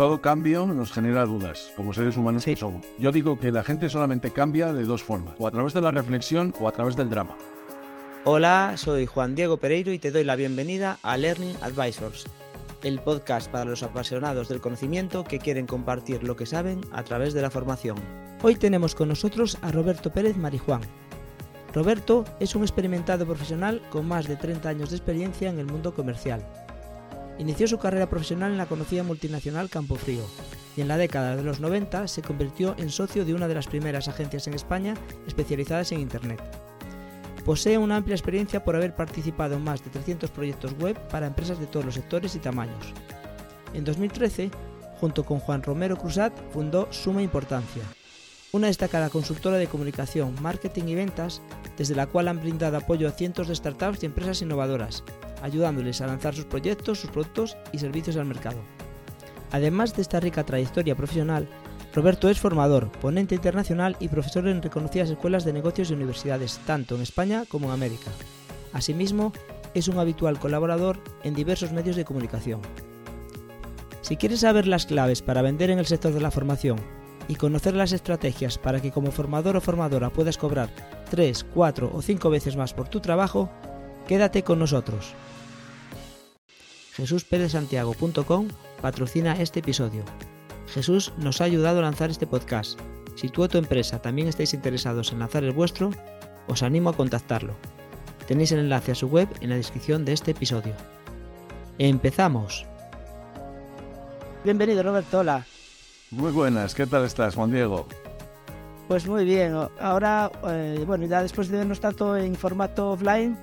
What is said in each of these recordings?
Todo cambio nos genera dudas, como seres humanos que somos. Yo digo que la gente solamente cambia de dos formas, o a través de la reflexión o a través del drama. Hola, soy Juan Diego Pereiro y te doy la bienvenida a Learning Advisors, el podcast para los apasionados del conocimiento que quieren compartir lo que saben a través de la formación. Hoy tenemos con nosotros a Roberto Pérez Marijuán. Roberto es un experimentado profesional con más de 30 años de experiencia en el mundo comercial. Inició su carrera profesional en la conocida multinacional Campofrío y en la década de los 90 se convirtió en socio de una de las primeras agencias en España especializadas en Internet. Posee una amplia experiencia por haber participado en más de 300 proyectos web para empresas de todos los sectores y tamaños. En 2013, junto con Juan Romero Cruzat, fundó Suma Importancia, una destacada consultora de comunicación, marketing y ventas, desde la cual han brindado apoyo a cientos de startups y empresas innovadoras, ayudándoles a lanzar sus proyectos, sus productos y servicios al mercado. Además de esta rica trayectoria profesional, Roberto es formador, ponente internacional y profesor en reconocidas escuelas de negocios y universidades, tanto en España como en América. Asimismo, es un habitual colaborador en diversos medios de comunicación. Si quieres saber las claves para vender en el sector de la formación y conocer las estrategias para que como formador o formadora puedas cobrar 3, 4 o 5 veces más por tu trabajo, quédate con nosotros. JesúsPérezSantiago.com patrocina este episodio Jesús nos ha ayudado a lanzar este podcast. Si tú o tu empresa también estáis interesados en lanzar el vuestro, os animo a contactarlo. Tenéis el enlace a su web en la descripción de este episodio. ¡Empezamos! Bienvenido Roberto, hola. Muy buenas, ¿qué tal estás, Juan Diego? Pues muy bien, ahora, eh, bueno, ya después de vernos tanto en formato offline,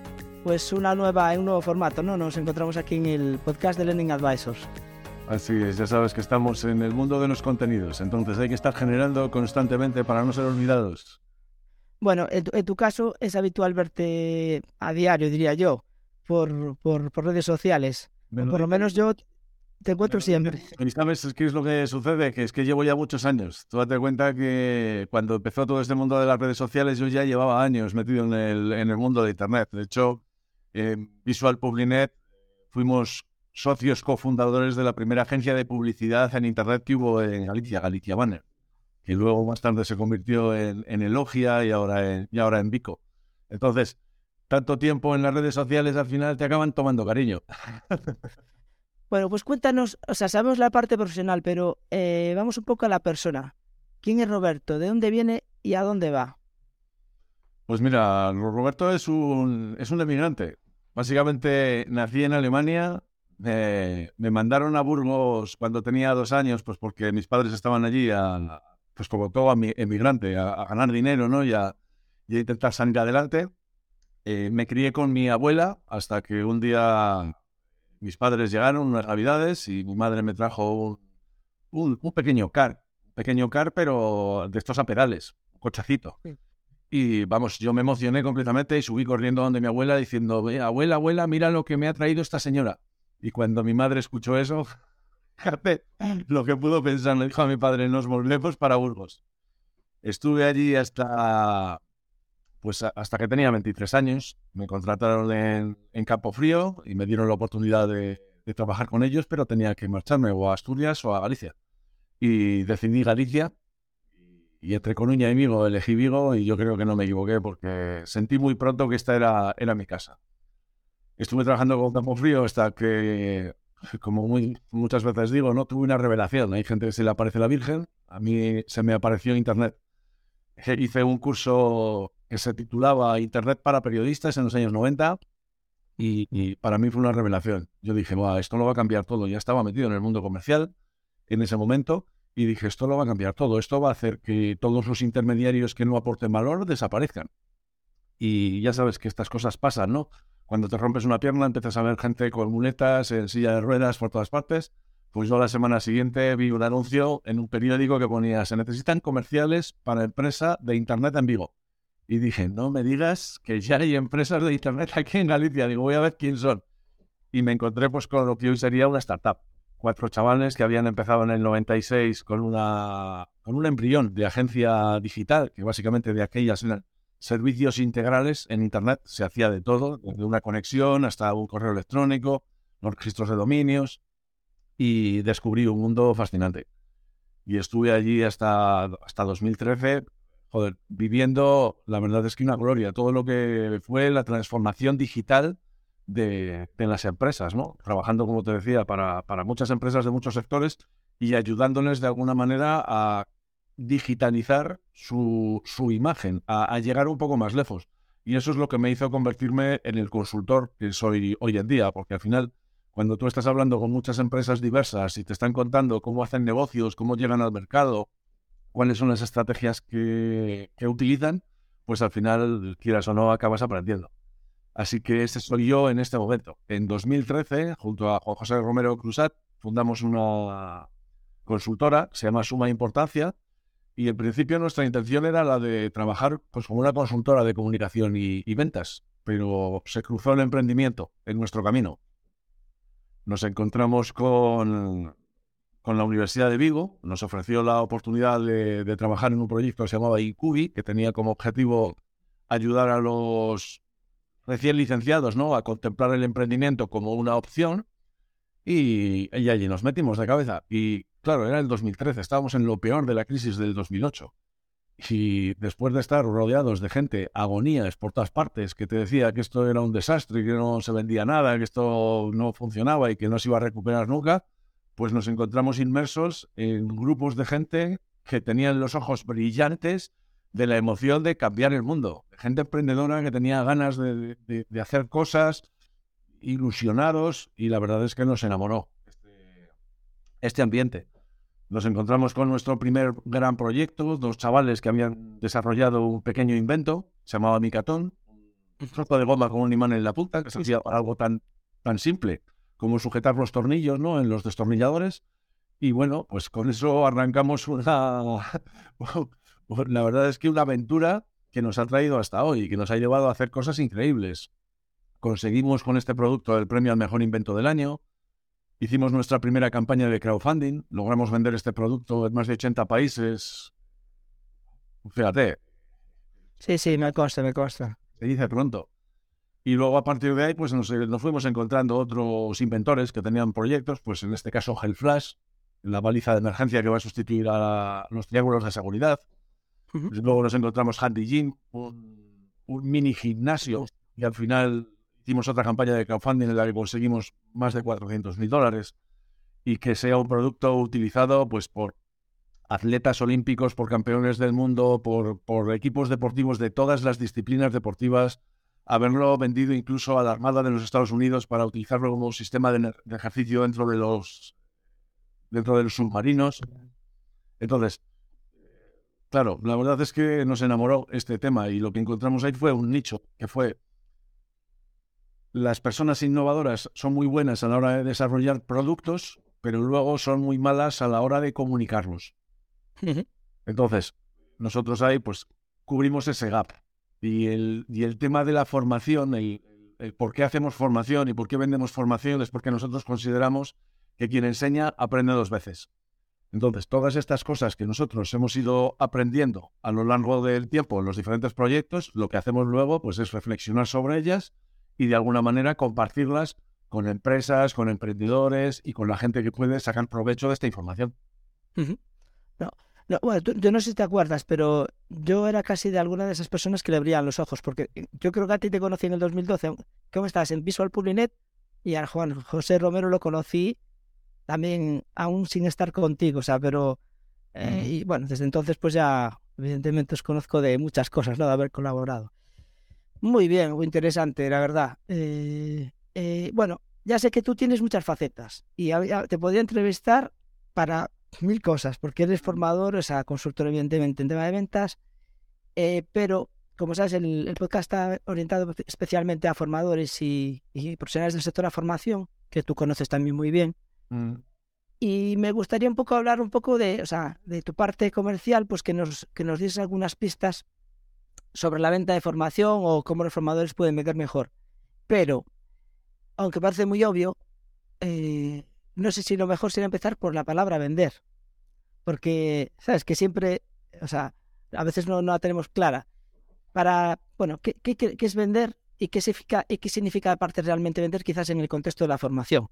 pues una nueva, un nuevo formato, ¿no? Nos encontramos aquí en el podcast de Learning Advisors. Así es, ya sabes que estamos en el mundo de los contenidos, entonces hay que estar generando constantemente para no ser olvidados. Bueno, en tu, caso es habitual verte a diario, diría yo, por, por, redes sociales. por lo menos yo te encuentro siempre. ¿Y sabes qué es lo que sucede? Que es que llevo ya muchos años. Tú date cuenta que cuando empezó todo este mundo de las redes sociales yo ya llevaba años metido en el, en el mundo de Internet. De hecho, en Visual Publinet fuimos socios cofundadores de la primera agencia de publicidad en Internet que hubo en Galicia, Galicia Banner, que luego más tarde se convirtió en, en Elogia y ahora en, y ahora en Vico. Entonces, tanto tiempo en las redes sociales al final te acaban tomando cariño. Bueno, pues cuéntanos, o sea, sabemos la parte profesional, pero eh, vamos un poco a la persona. ¿Quién es Roberto? ¿De dónde viene y a dónde va? Pues mira, Roberto es un, es un emigrante. Básicamente nací en Alemania, me, mandaron a Burgos cuando tenía dos años, pues porque mis padres estaban allí, pues como todo emigrante, a, ganar dinero, ¿no? Y a, intentar salir adelante. Eh, me crié con mi abuela hasta que un día mis padres llegaron, unas navidades, y mi madre me trajo un, pequeño car, pequeño car, pero de estos a un cochacito. Y vamos, yo me emocioné completamente y subí corriendo donde mi abuela diciendo, abuela, abuela, mira lo que me ha traído esta señora. Y cuando mi madre escuchó eso, lo que pudo pensar, le dijo a mi padre, nos volvemos para Burgos. Estuve allí hasta, pues hasta que tenía 23 años. Me contrataron en, en Campo Frío y me dieron la oportunidad de, de, trabajar con ellos, pero tenía que marcharme o a Asturias o a Galicia. Y decidí Galicia. Y entre Coruña y Vigo elegí Vigo y yo creo que no me equivoqué porque sentí muy pronto que esta era, era mi casa. Estuve trabajando con Campo Frío hasta que, como muy, muchas veces digo, no tuve una revelación. Hay gente que se le aparece la Virgen, a mí se me apareció Internet. Hice un curso que se titulaba Internet para periodistas en los años 90 y, para mí fue una revelación. Yo dije, esto lo va a cambiar todo. Ya estaba metido en el mundo comercial en ese momento y dije, esto lo va a cambiar todo. Esto va a hacer que todos los intermediarios que no aporten valor desaparezcan. Y ya sabes que estas cosas pasan, ¿no? Cuando te rompes una pierna empiezas a ver gente con muletas, en silla de ruedas por todas partes. Pues yo la semana siguiente vi un anuncio en un periódico que ponía se necesitan comerciales para empresa de Internet en Vigo. Y dije, no me digas que ya hay empresas de Internet aquí en Galicia. Digo, voy a ver quién son. Y me encontré pues con lo que hoy sería una startup. Cuatro chavales que habían empezado en el 96 con, una, con un embrión de agencia digital, que básicamente de aquellas eran servicios integrales en Internet. Se hacía de todo, desde una conexión hasta un correo electrónico, los registros de dominios. y descubrí un mundo fascinante. Y estuve allí hasta, hasta 2013, joder, viviendo, la verdad es que una gloria, todo lo que fue la transformación digital de, las empresas, ¿no? Trabajando, como te decía, para, para muchas empresas de muchos sectores y ayudándoles de alguna manera a digitalizar su, su imagen, a, llegar un poco más lejos. Y eso es lo que me hizo convertirme en el consultor que soy hoy en día, porque al final, cuando tú estás hablando con muchas empresas diversas y te están contando cómo hacen negocios, cómo llegan al mercado, cuáles son las estrategias que, que utilizan, pues al final, quieras o no, acabas aprendiendo. Así que ese soy yo en este momento. En 2013, junto a Juan José Romero Cruzat, fundamos una consultora, se llama Suma Importancia, y en principio nuestra intención era la de trabajar pues, como una consultora de comunicación y, ventas, pero se cruzó el emprendimiento en nuestro camino. Nos encontramos con, con la Universidad de Vigo, nos ofreció la oportunidad de, trabajar en un proyecto que se llamaba Incubi, que tenía como objetivo ayudar a los recién licenciados ¿no? a contemplar el emprendimiento como una opción. Y, y allí nos metimos de cabeza. Y Claro, era el 2013, estábamos en lo peor de la crisis del 2008. Y después de estar rodeados de gente, agonías por todas partes, que te decía que esto era un desastre, que no se vendía nada, que esto no funcionaba y que no se iba a recuperar nunca, pues nos encontramos inmersos en grupos de gente que tenían los ojos brillantes de la emoción de cambiar el mundo. Gente emprendedora que tenía ganas de, hacer cosas, ilusionados, y la verdad es que nos enamoró este, este ambiente nos encontramos con nuestro primer gran proyecto, dos chavales que habían desarrollado un pequeño invento, se llamaba Micatón, un trozo de goma con un imán en la punta, que hacía algo tan, tan simple como sujetar los tornillos ¿no? en los destornilladores. Y bueno, pues con eso arrancamos una... la verdad es que una aventura que nos ha traído hasta hoy, que nos ha llevado a hacer cosas increíbles. Conseguimos con este producto el premio al mejor invento del año, Hicimos nuestra primera campaña de crowdfunding, logramos vender este producto en más de 80 países. Fíjate. Sí, sí, me consta, me consta. Se dice pronto. Y luego a partir de ahí, pues nos, fuimos encontrando otros inventores que tenían proyectos, pues en este caso Flash, la baliza de emergencia que va a sustituir a los triángulos de seguridad. Luego nos encontramos Handy Gym, un, un mini gimnasio, y al final hicimos otra campaña de crowdfunding en la que conseguimos más de 400 mil dólares y que sea un producto utilizado pues por atletas olímpicos, por campeones del mundo, por, por equipos deportivos de todas las disciplinas deportivas, haberlo vendido incluso a la Armada de los Estados Unidos para utilizarlo como sistema de, ejercicio dentro de los dentro de los submarinos. Entonces, claro, la verdad es que nos enamoró este tema y lo que encontramos ahí fue un nicho que fue las personas innovadoras son muy buenas a la hora de desarrollar productos, pero luego son muy malas a la hora de comunicarlos. Entonces, nosotros ahí pues cubrimos ese gap. Y el, y el tema de la formación, el, por qué hacemos formación y por qué vendemos formación es porque nosotros consideramos que quien enseña aprende dos veces. Entonces, todas estas cosas que nosotros hemos ido aprendiendo a lo largo del tiempo en los diferentes proyectos, lo que hacemos luego pues es reflexionar sobre ellas y de alguna manera compartirlas con empresas, con emprendedores y con la gente que puede sacar provecho de esta información. No, no, yo no sé si te acuerdas, pero yo era casi de alguna de esas personas que le brillan los ojos, porque yo creo que a ti te conocí en el 2012. ¿Cómo estás? En Visual Publinet y a Juan José Romero lo conocí también aún sin estar contigo, o sea, pero... Eh, y bueno, desde entonces pues ya evidentemente os conozco de muchas cosas, ¿no? De haber colaborado. Muy bien, muy interesante, la verdad. Eh, eh, bueno, ya sé que tú tienes muchas facetas y te podría entrevistar para mil cosas, porque eres formador, o sea, consultor evidentemente en tema de ventas, eh, pero como sabes, el, podcast está orientado especialmente a formadores y, profesionales del sector de la formación, que tú conoces también muy bien. Mm. Y me gustaría un poco hablar un poco de, o sea, de tu parte comercial, pues que nos, que nos algunas pistas sobre la venta de formación o cómo los formadores pueden vender mejor. Pero, aunque parece muy obvio, eh, no sé si lo mejor sería empezar por la palabra vender. Porque, ¿sabes? Que siempre, o sea, a veces no, no la tenemos clara. Para, bueno, ¿qué, qué, qué es vender y qué significa, y qué significa aparte realmente vender quizás en el contexto de la formación?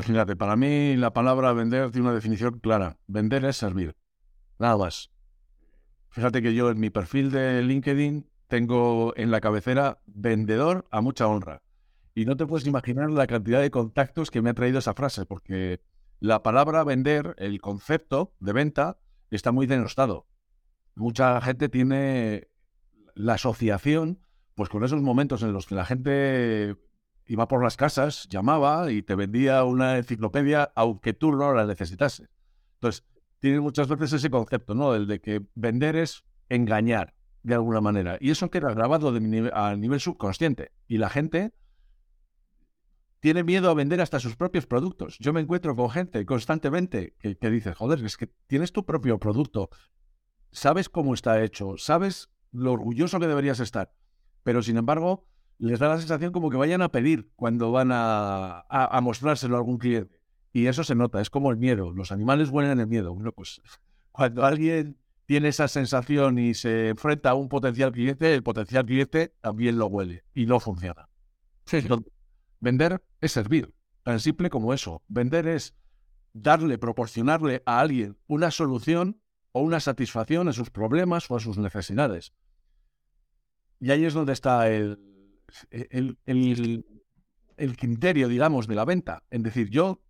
Fíjate, para mí la palabra vender tiene una definición clara. Vender es servir. Nada más. Fíjate que yo en mi perfil de LinkedIn tengo en la cabecera vendedor a mucha honra. Y no te puedes imaginar la cantidad de contactos que me ha traído esa frase, porque la palabra vender, el concepto de venta, está muy denostado. Mucha gente tiene la asociación, pues con esos momentos en los que la gente iba por las casas, llamaba y te vendía una enciclopedia aunque tú no la necesitases. Entonces, tiene muchas veces ese concepto, ¿no? El de que vender es engañar de alguna manera. Y eso queda grabado a nivel subconsciente. Y la gente tiene miedo a vender hasta sus propios productos. Yo me encuentro con gente constantemente que, que dice, joder, es que tienes tu propio producto, sabes cómo está hecho, sabes lo orgulloso que deberías estar, pero sin embargo les da la sensación como que vayan a pedir cuando van a, mostrárselo a algún cliente. Y eso se nota, es como el miedo. Los animales huelen el miedo. Bueno, pues cuando alguien tiene esa sensación y se enfrenta a un potencial cliente, el potencial cliente también lo huele y no funciona. vender es servir, tan simple como eso. Vender es darle, proporcionarle a alguien una solución o una satisfacción a sus problemas o a sus necesidades. Y ahí es donde está el, el, el, criterio, digamos, de la venta. Es decir, yo,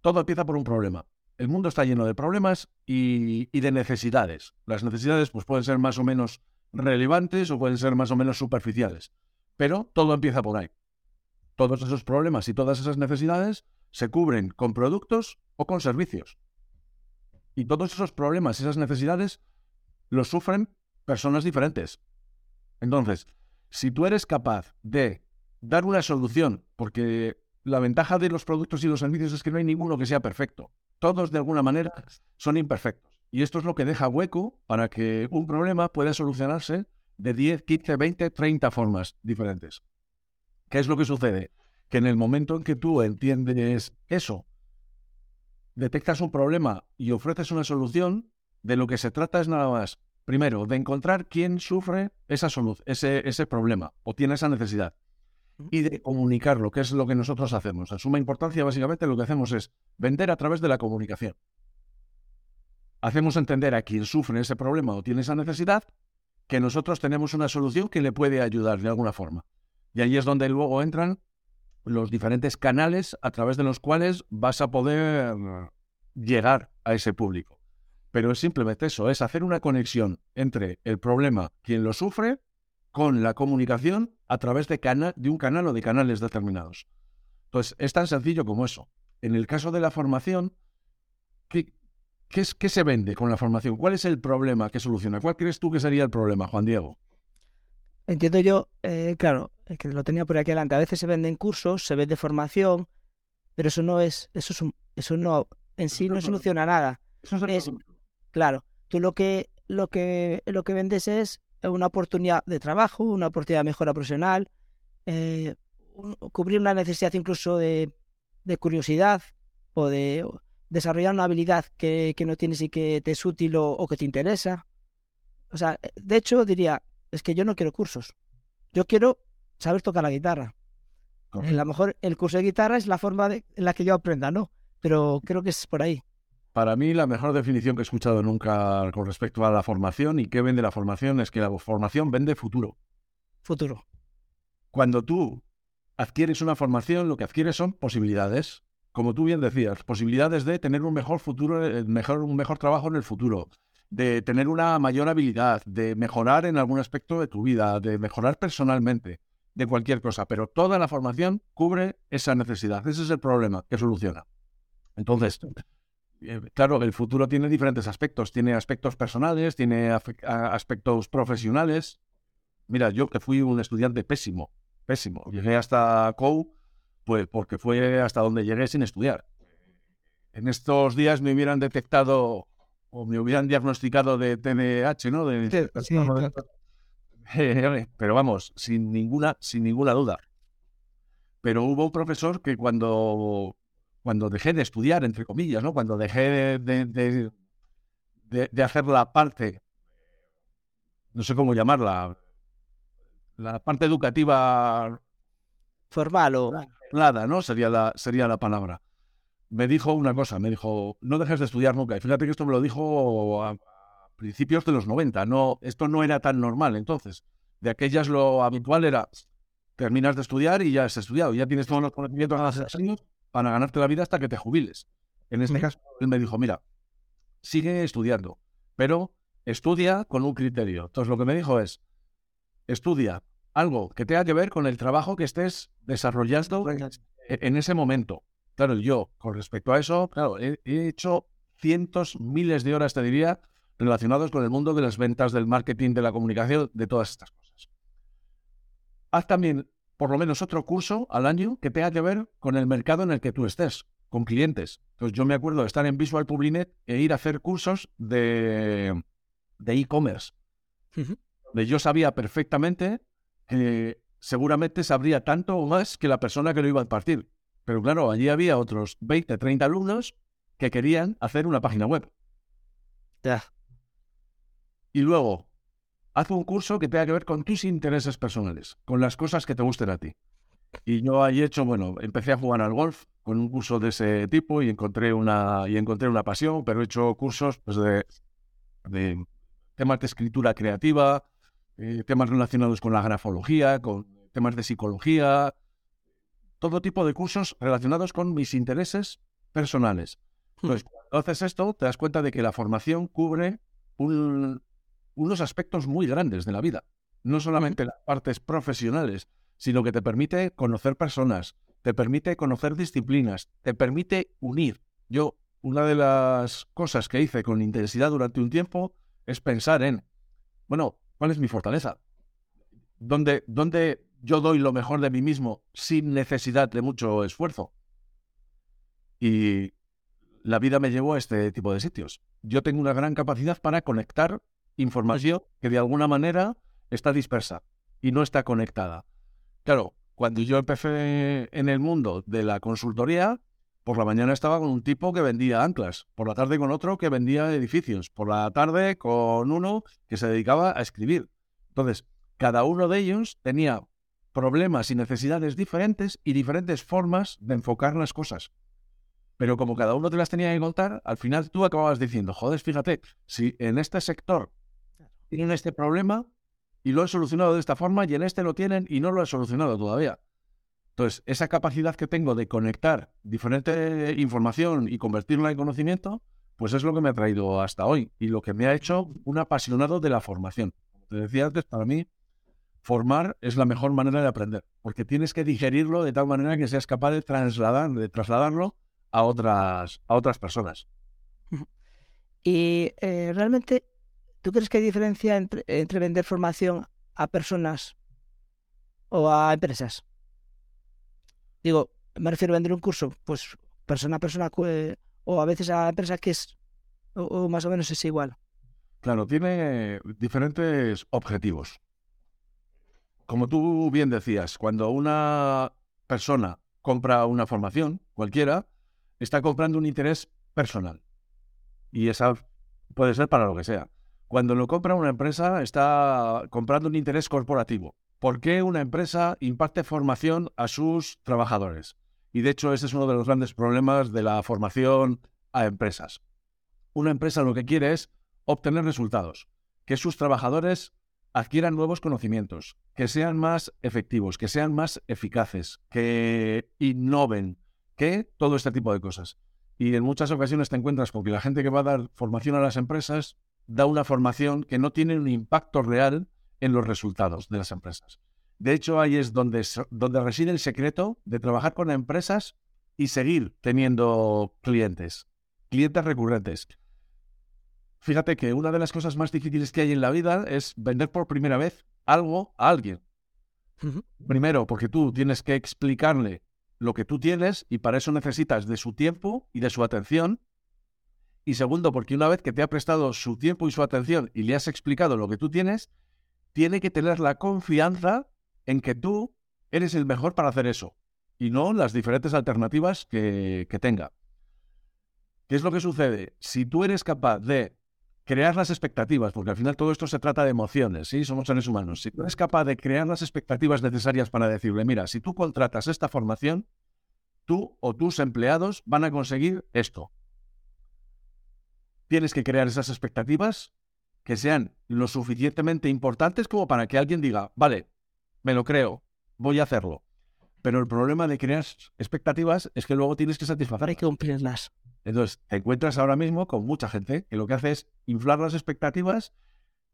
todo empieza por un problema. El mundo está lleno de problemas y, y, de necesidades. Las necesidades pues, pueden ser más o menos relevantes o pueden ser más o menos superficiales. Pero todo empieza por ahí. Todos esos problemas y todas esas necesidades se cubren con productos o con servicios. Y todos esos problemas y esas necesidades los sufren personas diferentes. Entonces, si tú eres capaz de dar una solución, porque la ventaja de los productos y los servicios es que no hay ninguno que sea perfecto. Todos de alguna manera son imperfectos. Y esto es lo que deja hueco para que un problema pueda solucionarse de 10, 15, 20, 30 formas diferentes. ¿Qué es lo que sucede? Que en el momento en que tú entiendes eso, detectas un problema y ofreces una solución, de lo que se trata es nada más primero, de encontrar quién sufre esa salud, ese, ese problema o tiene esa necesidad y de comunicarlo, que es lo que nosotros hacemos. En suma importancia, básicamente lo que hacemos es vender a través de la comunicación. Hacemos entender a quien sufre ese problema o tiene esa necesidad que nosotros tenemos una solución que le puede ayudar de alguna forma. Y ahí es donde luego entran los diferentes canales a través de los cuales vas a poder llegar a ese público. Pero es simplemente eso, es hacer una conexión entre el problema, quien lo sufre, con la comunicación a través de, de un canal o de canales determinados. Entonces, es tan sencillo como eso. En el caso de la formación, ¿qué, qué, es, ¿qué se vende con la formación? ¿Cuál es el problema que soluciona? ¿Cuál crees tú que sería el problema, Juan Diego? Entiendo yo, eh, claro, que lo tenía por aquí adelante. A veces se venden cursos, se vende formación, pero eso no es, eso es eso no, en sí no soluciona nada. Eso es, Claro, tú lo que, lo que, lo que vendes es una oportunidad de trabajo, una oportunidad de mejora profesional, eh, cubrir una necesidad incluso de, curiosidad o de desarrollar una habilidad que, no tienes y que te es útil o, que te interesa. O sea, de hecho diría, es que yo no quiero cursos, yo quiero saber tocar la guitarra. A lo mejor el curso de guitarra es la forma en la que yo aprenda, ¿no? Pero creo que es por ahí. Para mí, la mejor definición que he escuchado nunca con respecto a la formación y qué vende la formación es que la formación vende futuro. Futuro. Cuando tú adquieres una formación, lo que adquieres son posibilidades. Como tú bien decías, posibilidades de tener un mejor futuro, eh, mejor, un mejor trabajo en el futuro, de tener una mayor habilidad, de mejorar en algún aspecto de tu vida, de mejorar personalmente, de cualquier cosa. Pero toda la formación cubre esa necesidad. Ese es el problema que soluciona. Entonces, eh, claro, el futuro tiene diferentes aspectos. Tiene aspectos personales, tiene aspectos profesionales. Mira, yo que fui un estudiante pésimo, pésimo. Llegué hasta COU, pues porque fue hasta donde llegué sin estudiar. En estos días me hubieran detectado o me hubieran diagnosticado de TDAH, ¿no? Pero vamos, sin ninguna, sin ninguna duda. Pero hubo un profesor que cuando cuando dejé de estudiar, entre comillas, ¿no? Cuando dejé de, de, hacer la parte, no sé cómo llamarla, la parte educativa formal o nada, ¿no? Sería la, sería la palabra. me dijo una cosa, me dijo, no dejes de estudiar nunca. Y fíjate que esto me lo dijo a, principios de los 90. No, esto no era tan normal entonces. De aquellas lo habitual era, terminas de estudiar y ya has estudiado, ya tienes todos los conocimientos años para ganarte la vida hasta que te jubiles. En este caso, él me dijo, mira, sigue estudiando, pero estudia con un criterio. Entonces lo que me dijo es, estudia algo que tenga que ver con el trabajo que estés desarrollando en ese momento. Claro, yo, con respecto a eso, claro, he, hecho cientos, miles de horas, te diría, relacionados con el mundo de las ventas, del marketing, de la comunicación, de todas estas cosas. Haz también por lo menos otro curso al año que tenga que ver con el mercado en el que tú estés, con clientes. Entonces yo me acuerdo de estar en Visual Publinet e ir a hacer cursos de e-commerce, donde yo sabía perfectamente que seguramente sabría tanto o más que la persona que lo iba a impartir. Pero claro, allí había otros 20, 30 alumnos que querían hacer una página web. Y luego, haz un curso que tenga que ver con tus intereses personales, con las cosas que te gusten a ti. Y yo ahí he hecho, bueno, empecé a jugar al golf con un curso de ese tipo y encontré una, y encontré una pasión, pero he hecho cursos pues, de, de temas de escritura creativa, eh, temas relacionados con la grafología, con temas de psicología, todo tipo de cursos relacionados con mis intereses personales. Hmm. Entonces, cuando haces esto, te das cuenta de que la formación cubre unos aspectos muy grandes de la vida. No solamente las partes profesionales, sino que te permite conocer personas, te permite conocer disciplinas, te permite unir. Yo, una de las cosas que hice con intensidad durante un tiempo es pensar en, bueno, ¿cuál es mi fortaleza? ¿Dónde, dónde yo doy lo mejor de mí mismo sin necesidad de mucho esfuerzo? Y la vida me llevó a este tipo de sitios. Yo tengo una gran capacidad para conectar información que de alguna manera está dispersa y no está conectada. Claro, cuando yo empecé en el mundo de la consultoría, por la mañana estaba con un tipo que vendía anclas, por la tarde con otro que vendía edificios, por la tarde con uno que se dedicaba a escribir. Entonces, cada uno de ellos tenía problemas y necesidades diferentes y diferentes formas de enfocar las cosas. Pero como cada uno te las tenía que contar, al final tú acababas diciendo, joder, fíjate, si en este sector tienen este problema y lo he solucionado de esta forma y en este lo tienen y no lo he solucionado todavía. Entonces, esa capacidad que tengo de conectar diferente información y convertirla en conocimiento, pues es lo que me ha traído hasta hoy y lo que me ha hecho un apasionado de la formación. Como te decía antes, para mí, formar es la mejor manera de aprender, porque tienes que digerirlo de tal manera que seas capaz de, trasladar, de trasladarlo a otras, a otras personas. Y eh, realmente, ¿tú crees que hay diferencia entre, vender formación a personas o a empresas? Digo, me refiero a vender un curso, pues persona a persona o a veces a empresa que es o, más o menos es igual. Claro, tiene diferentes objetivos. Como tú bien decías, cuando una persona compra una formación, cualquiera, está comprando un interés personal. Y esa puede ser para lo que sea. Cuando lo compra una empresa, está comprando un interés corporativo. ¿Por qué una empresa imparte formación a sus trabajadores? Y de hecho ese es uno de los grandes problemas de la formación a empresas. Una empresa lo que quiere es obtener resultados, que sus trabajadores adquieran nuevos conocimientos, que sean más efectivos, que sean más eficaces, que innoven, que todo este tipo de cosas. Y en muchas ocasiones te encuentras con que la gente que va a dar formación a las empresas da una formación que no tiene un impacto real en los resultados de las empresas. De hecho, ahí es donde, donde reside el secreto de trabajar con empresas y seguir teniendo clientes, clientes recurrentes. Fíjate que una de las cosas más difíciles que hay en la vida es vender por primera vez algo a alguien. Primero, porque tú tienes que explicarle lo que tú tienes y para eso necesitas de su tiempo y de su atención. Y segundo, porque una vez que te ha prestado su tiempo y su atención y le has explicado lo que tú tienes, tiene que tener la confianza en que tú eres el mejor para hacer eso y no las diferentes alternativas que, tenga. ¿Qué es lo que sucede? Si tú eres capaz de crear las expectativas, porque al final todo esto se trata de emociones, ¿sí? Somos seres humanos. Si tú eres capaz de crear las expectativas necesarias para decirle, mira, si tú contratas esta formación, tú o tus empleados van a conseguir esto. Tienes que crear esas expectativas que sean lo suficientemente importantes como para que alguien diga, vale, me lo creo, voy a hacerlo. Pero el problema de crear expectativas es que luego tienes que satisfacer. Hay que cumplirlas. Entonces, te encuentras ahora mismo con mucha gente que lo que hace es inflar las expectativas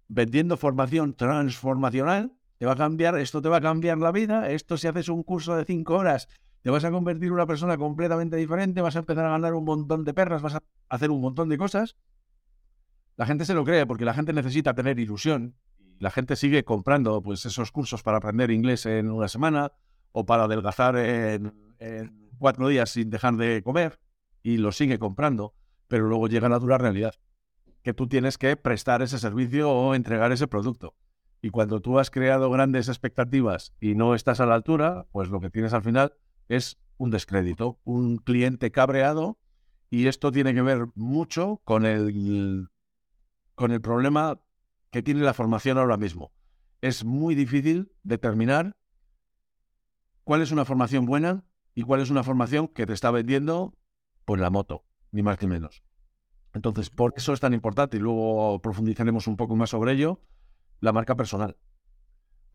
vendiendo formación transformacional. Te va a cambiar, esto te va a cambiar la vida. Esto si haces un curso de cinco horas, te vas a convertir en una persona completamente diferente, vas a empezar a ganar un montón de perras, vas a hacer un montón de cosas. La gente se lo cree porque la gente necesita tener ilusión. La gente sigue comprando pues, esos cursos para aprender inglés en una semana o para adelgazar en, cuatro días sin dejar de comer y lo sigue comprando, pero luego llega la dura realidad, que tú tienes que prestar ese servicio o entregar ese producto. Y cuando tú has creado grandes expectativas y no estás a la altura, pues lo que tienes al final es un descrédito, un cliente cabreado y esto tiene que ver mucho con el, con el problema que tiene la formación ahora mismo. Es muy difícil determinar cuál es una formación buena y cuál es una formación que te está vendiendo pues la moto, ni más ni menos. Entonces, por eso es tan importante, y luego profundizaremos un poco más sobre ello, la marca personal.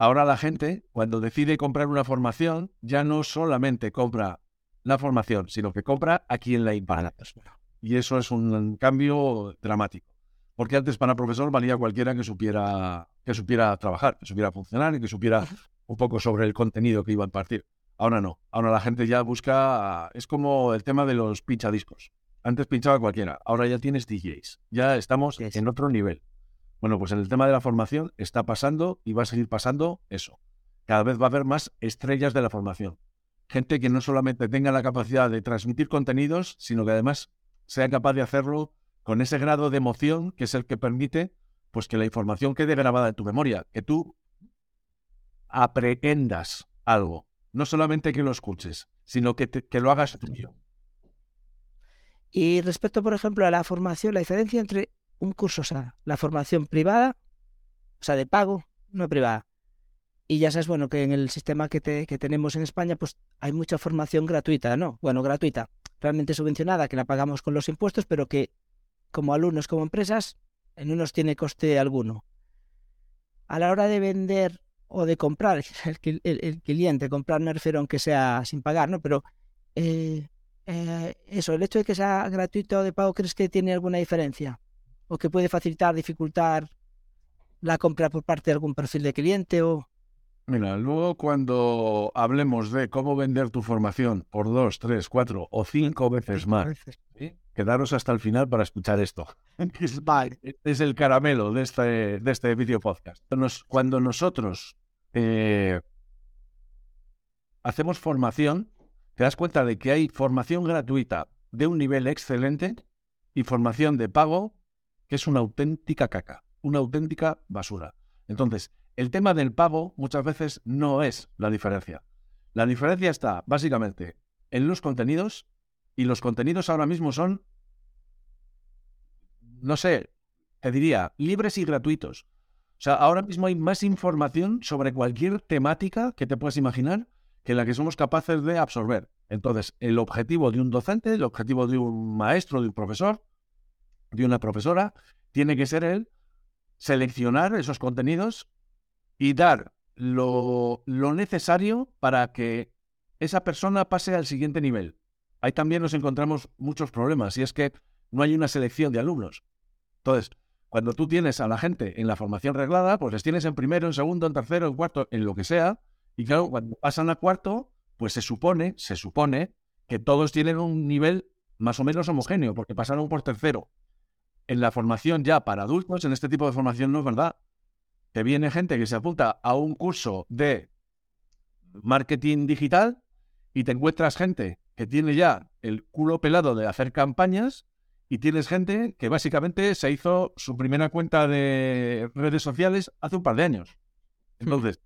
Ahora la gente, cuando decide comprar una formación, ya no solamente compra la formación, sino que compra a quien la impara. Y eso es un cambio dramático. Porque antes para profesor valía cualquiera que supiera, que supiera trabajar, que supiera funcionar y que supiera un poco sobre el contenido que iba a impartir. Ahora no. Ahora la gente ya busca. Es como el tema de los pinchadiscos. Antes pinchaba cualquiera. Ahora ya tienes DJs. Ya estamos en otro nivel. Bueno, pues en el tema de la formación está pasando y va a seguir pasando eso. Cada vez va a haber más estrellas de la formación. Gente que no solamente tenga la capacidad de transmitir contenidos, sino que además sea capaz de hacerlo con ese grado de emoción que es el que permite pues que la información quede grabada en tu memoria, que tú aprehendas algo. No solamente que lo escuches, sino que, que lo hagas tuyo. Y respecto, por ejemplo, a la formación, la diferencia entre un curso, sea, la formación privada, o sea, de pago, no privada. Y ya sabes, bueno, que en el sistema que, que tenemos en España, pues hay mucha formación gratuita, ¿no? Bueno, gratuita, realmente subvencionada, que la pagamos con los impuestos, pero que como alumnos, como empresas, en unos tiene coste alguno. A la hora de vender o de comprar, el, cliente, comprar me refiero aunque sea sin pagar, ¿no? Pero eh, eh, eso, el hecho de que sea gratuito o de pago, ¿crees que tiene alguna diferencia? ¿O que puede facilitar, dificultar la compra por parte de algún perfil de cliente o...? Mira, luego cuando hablemos de cómo vender tu formación por dos, tres, cuatro o cinco veces más, quedaros hasta el final para escuchar esto. es el caramelo de este, de este video podcast. Cuando nosotros eh, hacemos formación, te das cuenta de que hay formación gratuita de un nivel excelente y formación de pago que es una auténtica caca, una auténtica basura. Entonces, el tema del pago muchas veces no es la diferencia. La diferencia está básicamente en los contenidos y los contenidos ahora mismo son, no sé, te diría, libres y gratuitos. O sea, ahora mismo hay más información sobre cualquier temática que te puedas imaginar que la que somos capaces de absorber. Entonces, el objetivo de un docente, el objetivo de un maestro, de un profesor, de una profesora, tiene que ser el seleccionar esos contenidos y dar lo, lo necesario para que esa persona pase al siguiente nivel. Ahí también nos encontramos muchos problemas y es que no hay una selección de alumnos. Entonces, cuando tú tienes a la gente en la formación reglada, pues les tienes en primero, en segundo, en tercero, en cuarto, en lo que sea. Y claro, cuando pasan a cuarto, pues se supone, se supone que todos tienen un nivel más o menos homogéneo, porque pasaron por tercero. En la formación ya para adultos, en este tipo de formación no es verdad. Que viene gente que se apunta a un curso de marketing digital y te encuentras gente que tiene ya el culo pelado de hacer campañas y tienes gente que básicamente se hizo su primera cuenta de redes sociales hace un par de años. Hmm. Entonces,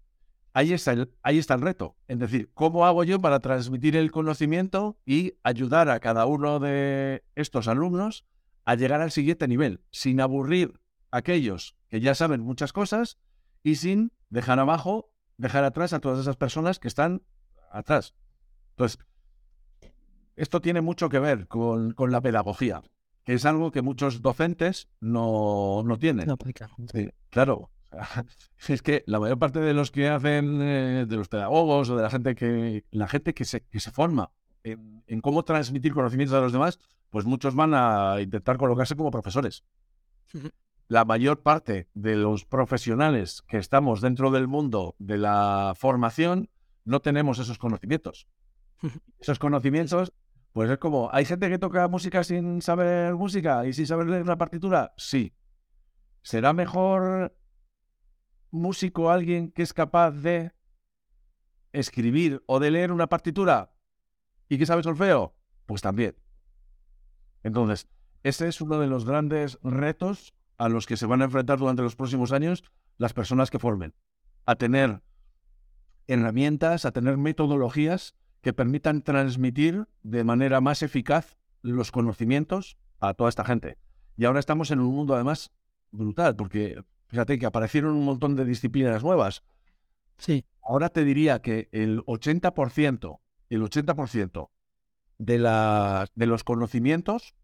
ahí está el, ahí está el reto. Es decir, ¿cómo hago yo para transmitir el conocimiento y ayudar a cada uno de estos alumnos a llegar al siguiente nivel, sin aburrir a aquellos que ya saben muchas cosas y sin dejar abajo, dejar atrás a todas esas personas que están atrás. Entonces, esto tiene mucho que ver con, con la pedagogía, que es algo que muchos docentes no, no tienen. No. Sí, claro. Es que la mayor parte de los que hacen, eh, de los pedagogos o de la gente que, la gente que se, que se forma en, en cómo transmitir conocimientos a los demás, pues muchos van a intentar colocarse como profesores. La mayor parte de los profesionales que estamos dentro del mundo de la formación no tenemos esos conocimientos. Esos conocimientos, pues es como, ¿hay gente que toca música sin saber música y sin saber leer la partitura? Sí. ¿Será mejor músico alguien que es capaz de escribir o de leer una partitura y que sabe solfeo? Pues también. Entonces, ese es uno de los grandes retos a los que se van a enfrentar durante los próximos años las personas que formen. A tener herramientas, a tener metodologías que permitan transmitir de manera más eficaz los conocimientos a toda esta gente. Y ahora estamos en un mundo además brutal, porque fíjate que aparecieron un montón de disciplinas nuevas. Sí. Ahora te diría que el 80%, el 80% de, la- de los conocimientos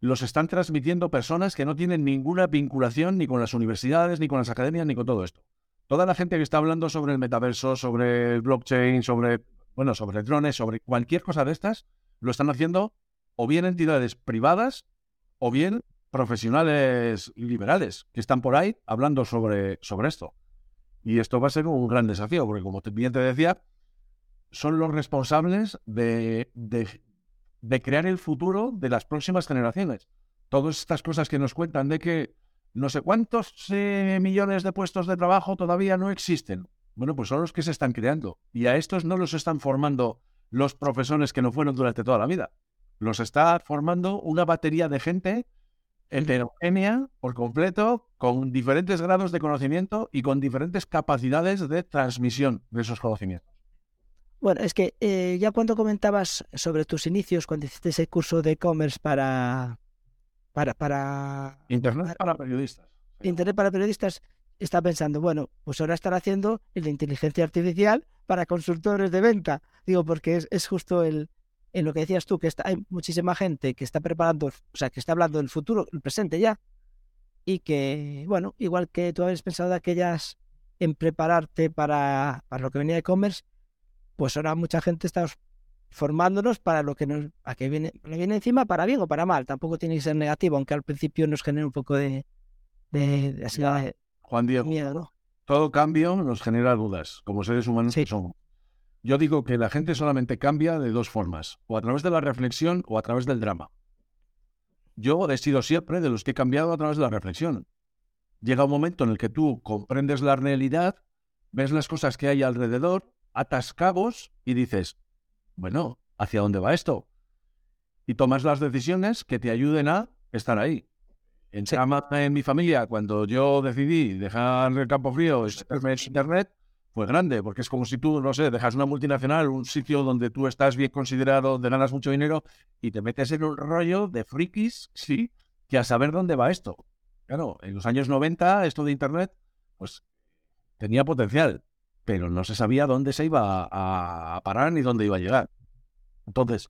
los están transmitiendo personas que no tienen ninguna vinculación ni con las universidades, ni con las academias, ni con todo esto. Toda la gente que está hablando sobre el metaverso, sobre el blockchain, sobre, bueno, sobre drones, sobre cualquier cosa de estas, lo están haciendo o bien entidades privadas o bien profesionales liberales que están por ahí hablando sobre, sobre esto. Y esto va a ser un gran desafío, porque como bien te decía, son los responsables de, crear el futuro de las próximas generaciones. Todas estas cosas que nos cuentan de que no sé cuántos eh, millones de puestos de trabajo todavía no existen. Bueno, pues son los que se están creando. Y a estos no los están formando los profesores que no fueron durante toda la vida. Los está formando una batería de gente heterogénea por completo, con diferentes grados de conocimiento y con diferentes capacidades de transmisión de esos conocimientos. Bueno, es que eh, ya cuando comentabas sobre tus inicios, cuando hiciste ese curso de e-commerce para, para, para Internet para periodistas. Internet para periodistas, está pensando, bueno, pues ahora estar haciendo el de inteligencia artificial para consultores de venta. Digo, porque es, es justo el, en lo que decías tú, que está, hay muchísima gente que está preparando, o sea, que está hablando del futuro, el presente ya, y que, bueno, igual que tú habías pensado de aquellas en prepararte para, para lo que venía de e-commerce, pues ahora mucha gente está formándonos para lo que nos a que viene, le viene encima, para bien o para mal. Tampoco tiene que ser negativo, aunque al principio nos genera un poco de, de, de Juan Diego, miedo, ¿no? todo cambio nos genera dudas, como seres humanos Sí. que somos. Yo digo que la gente solamente cambia de dos formas, o a través de la reflexión o a través del drama. Yo he sido siempre de los que he cambiado a través de la reflexión. Llega un momento en el que tú comprendes la realidad, ves las cosas que hay alrededor, atas cabos y dices, bueno, ¿hacia dónde va esto? Y tomas las decisiones que te ayuden a estar ahí. En, Sí. En mi familia, cuando yo decidí dejar el campo frío y internet, fue grande, porque es como si tú, no sé, dejas una multinacional, un sitio donde tú estás bien considerado, donde ganas mucho dinero, y te metes en un rollo de frikis, sí, que a saber dónde va esto. Claro, en los años 90, esto de internet, pues tenía potencial, pero no se sabía dónde se iba a, a parar ni dónde iba a llegar. Entonces,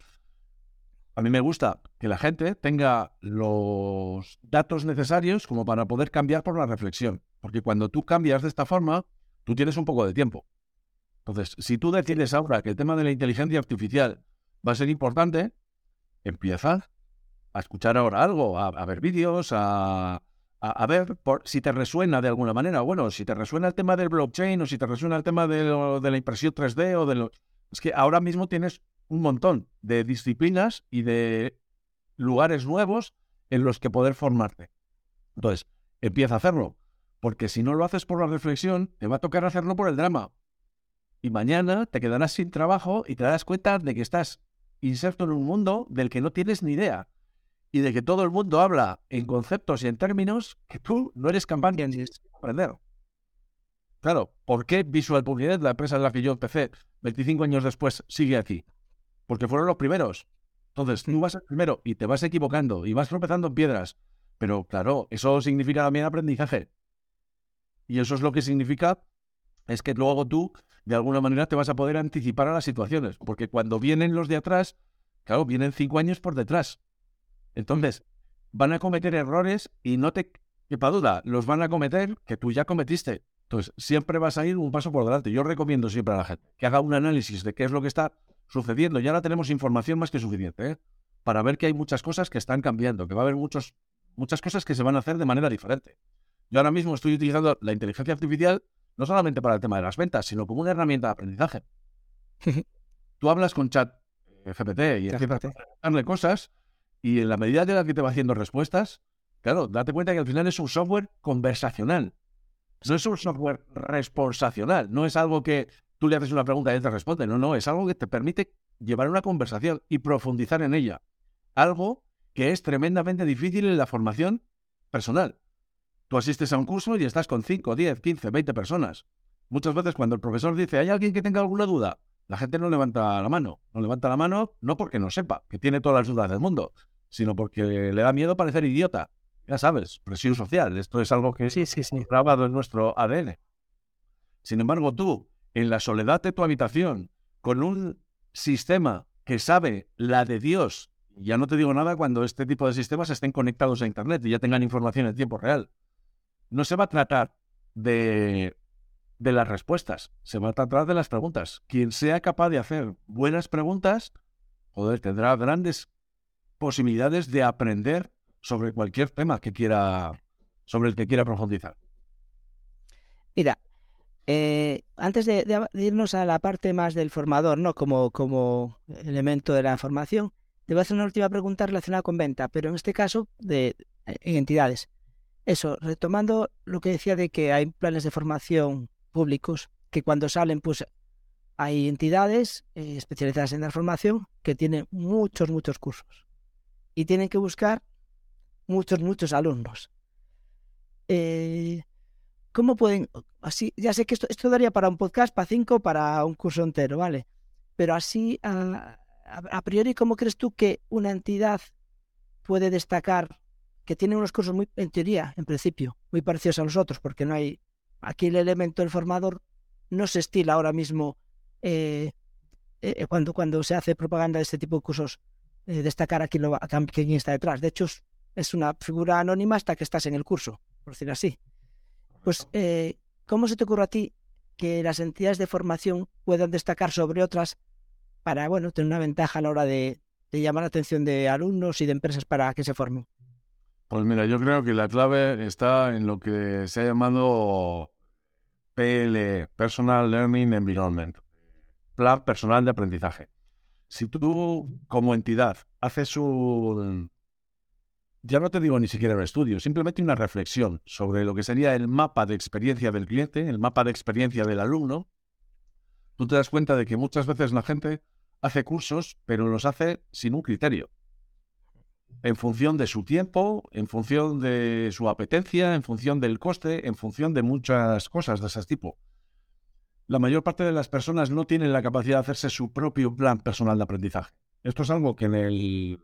a mí me gusta que la gente tenga los datos necesarios como para poder cambiar por la reflexión. Porque cuando tú cambias de esta forma, tú tienes un poco de tiempo. Entonces, si tú decides ahora que el tema de la inteligencia artificial va a ser importante, empieza a escuchar ahora algo, a, a ver vídeos, a, a- ver por, si te resuena de alguna manera. Bueno, si te resuena el tema del blockchain o si te resuena el tema de, lo- de la impresión 3D o de lo... Es que ahora mismo tienes un montón de disciplinas y de lugares nuevos en los que poder formarte. Entonces, empieza a hacerlo, porque si no lo haces por la reflexión, te va a tocar hacerlo por el drama. Y mañana te quedarás sin trabajo y te darás cuenta de que estás inserto en un mundo del que no tienes ni idea. Y de que todo el mundo habla en conceptos y en términos que tú no eres capaz de aprender. Claro, ¿por qué Visual Publicidad, la empresa en la que yo empecé 25 años después, sigue aquí? Porque fueron los primeros. Entonces, tú vas el primero y te vas equivocando y vas tropezando en piedras. Pero claro, eso significa también aprendizaje. Y eso es lo que significa es que luego tú, de alguna manera, te vas a poder anticipar a las situaciones. Porque cuando vienen los de atrás, claro, vienen cinco años por detrás. Entonces, van a cometer errores y no te quepa duda, los van a cometer que tú ya cometiste. Entonces, siempre vas a ir un paso por delante. Yo recomiendo siempre a la gente que haga un análisis de qué es lo que está sucediendo. Ya ahora tenemos información más que suficiente ¿eh? para ver que hay muchas cosas que están cambiando, que va a haber muchos, muchas cosas que se van a hacer de manera diferente. Yo ahora mismo estoy utilizando la inteligencia artificial no solamente para el tema de las ventas, sino como una herramienta de aprendizaje. Tú hablas con chat GPT y empiezas a darle cosas y en la medida de la que te va haciendo respuestas, claro, date cuenta que al final es un software conversacional. No es un software responsacional, no es algo que tú le haces una pregunta y él te responde, no, no, es algo que te permite llevar una conversación y profundizar en ella. Algo que es tremendamente difícil en la formación personal. Tú asistes a un curso y estás con 5, 10, 15, 20 personas. Muchas veces cuando el profesor dice, ¿hay alguien que tenga alguna duda? La gente no levanta la mano. No levanta la mano no porque no sepa, que tiene todas las dudas del mundo, sino porque le da miedo parecer idiota. Ya sabes, presión social. Esto es algo que sí, sí, sí. grabado en nuestro ADN. Sin embargo, tú, en la soledad de tu habitación, con un sistema que sabe la de Dios, ya no te digo nada cuando este tipo de sistemas estén conectados a Internet y ya tengan información en tiempo real. No se va a tratar de, de las respuestas, se va a tratar de las preguntas. Quien sea capaz de hacer buenas preguntas, joder, tendrá grandes posibilidades de aprender sobre cualquier tema que quiera, sobre el que quiera profundizar. Mira, eh, antes de, irnos a la parte más del formador, ¿no? Como, como elemento de la formación, te voy a hacer una última pregunta relacionada con venta, pero en este caso de eh, entidades. Eso, retomando lo que decía de que hay planes de formación públicos que cuando salen, pues hay entidades eh, especializadas en la formación que tienen muchos, muchos cursos y tienen que buscar muchos, muchos alumnos. Eh, ¿Cómo pueden, así, ya sé que esto, esto daría para un podcast, para cinco, para un curso entero, ¿vale? Pero así, a, priori, ¿cómo crees tú que una entidad puede destacar que tiene unos cursos muy, en teoría, en principio, muy parecidos a los otros, porque no hay, aquí el elemento del formador no se estila ahora mismo eh, eh, cuando, cuando se hace propaganda de este tipo de cursos, destacar aquí lo, quién está detrás. De hecho, es una figura anónima hasta que estás en el curso, por decir así. Pues, eh, ¿cómo se te ocurre a ti que las entidades de formación puedan destacar sobre otras para, bueno, tener una ventaja a la hora de, llamar la atención de alumnos y de empresas para que se formen? Pues mira, yo creo que la clave está en lo que se ha llamado PL, Personal Learning Environment, Plan Personal de Aprendizaje. Si tú como entidad haces un, ya no te digo ni siquiera un estudio, simplemente una reflexión sobre lo que sería el mapa de experiencia del cliente, el mapa de experiencia del alumno, tú te das cuenta de que muchas veces la gente hace cursos, pero los hace sin un criterio. En función de su tiempo, en función de su apetencia, en función del coste, en función de muchas cosas de ese tipo. La mayor parte de las personas no tienen la capacidad de hacerse su propio plan personal de aprendizaje. Esto es algo que en el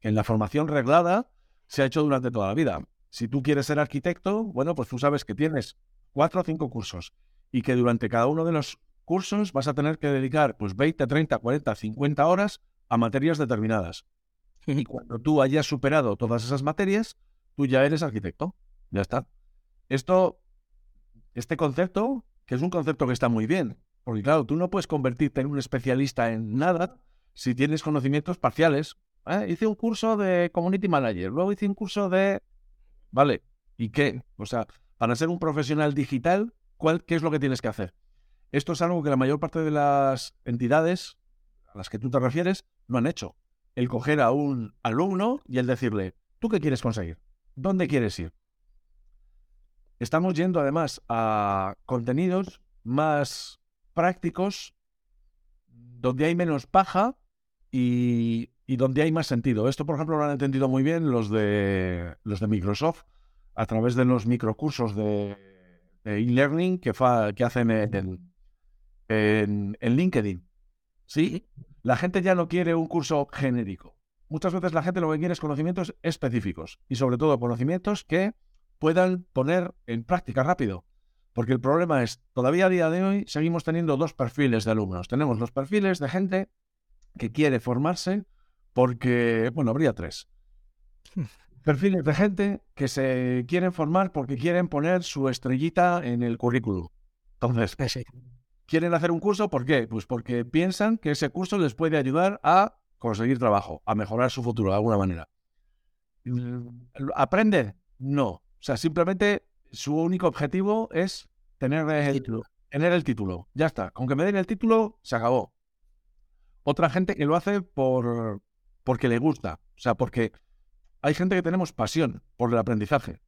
en la formación reglada se ha hecho durante toda la vida. Si tú quieres ser arquitecto, bueno, pues tú sabes que tienes cuatro o cinco cursos y que durante cada uno de los cursos vas a tener que dedicar pues 20, 30, 40, 50 horas a materias determinadas. Y cuando tú hayas superado todas esas materias, tú ya eres arquitecto. Ya está. Esto, este concepto, que es un concepto que está muy bien, porque claro, tú no puedes convertirte en un especialista en nada si tienes conocimientos parciales ¿eh? hice un curso de Community Manager, luego hice un curso de... Vale, ¿y qué? O sea, para ser un profesional digital, ¿cuál, ¿qué es lo que tienes que hacer? Esto es algo que la mayor parte de las entidades a las que tú te refieres no han hecho. El coger a un alumno y el decirle, ¿tú qué quieres conseguir? ¿Dónde quieres ir? Estamos yendo además a contenidos más prácticos, donde hay menos paja y y donde hay más sentido. Esto, por ejemplo, lo han entendido muy bien los de, los de Microsoft a través de los microcursos de e-learning que, que hacen en, en, en, LinkedIn. ¿Sí? La gente ya no quiere un curso genérico. Muchas veces la gente lo que quiere es conocimientos específicos y sobre todo conocimientos que puedan poner en práctica rápido. Porque el problema es, todavía a día de hoy seguimos teniendo dos perfiles de alumnos. Tenemos los perfiles de gente que quiere formarse porque, bueno, habría tres. Perfiles de gente que se quieren formar porque quieren poner su estrellita en el currículum. Entonces, quieren hacer un curso, ¿por qué? Pues porque piensan que ese curso les puede ayudar a conseguir trabajo, a mejorar su futuro de alguna manera. Mm, ¿Aprende? No. O sea, simplemente su único objetivo es tener el título. Tener el título. Ya está. Con que me den el título, se acabó. Otra gente que lo hace por porque le gusta. O sea, porque hay gente que tenemos pasión por el aprendizaje.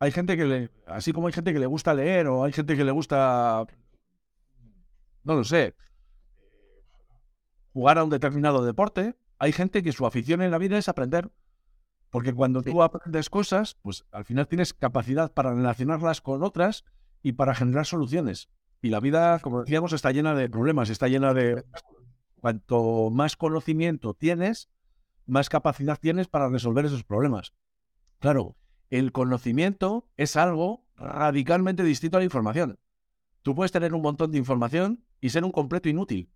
Hay gente que le, así como hay gente que le gusta leer o hay gente que le gusta, no lo sé, jugar a un determinado deporte, hay gente que su afición en la vida es aprender. Porque cuando tú aprendes cosas, pues al final tienes capacidad para relacionarlas con otras y para generar soluciones. Y la vida, como decíamos, está llena de problemas, está llena de... Cuanto más conocimiento tienes, más capacidad tienes para resolver esos problemas. Claro, el conocimiento es algo radicalmente distinto a la información. Tú puedes tener un montón de información y ser un completo inútil,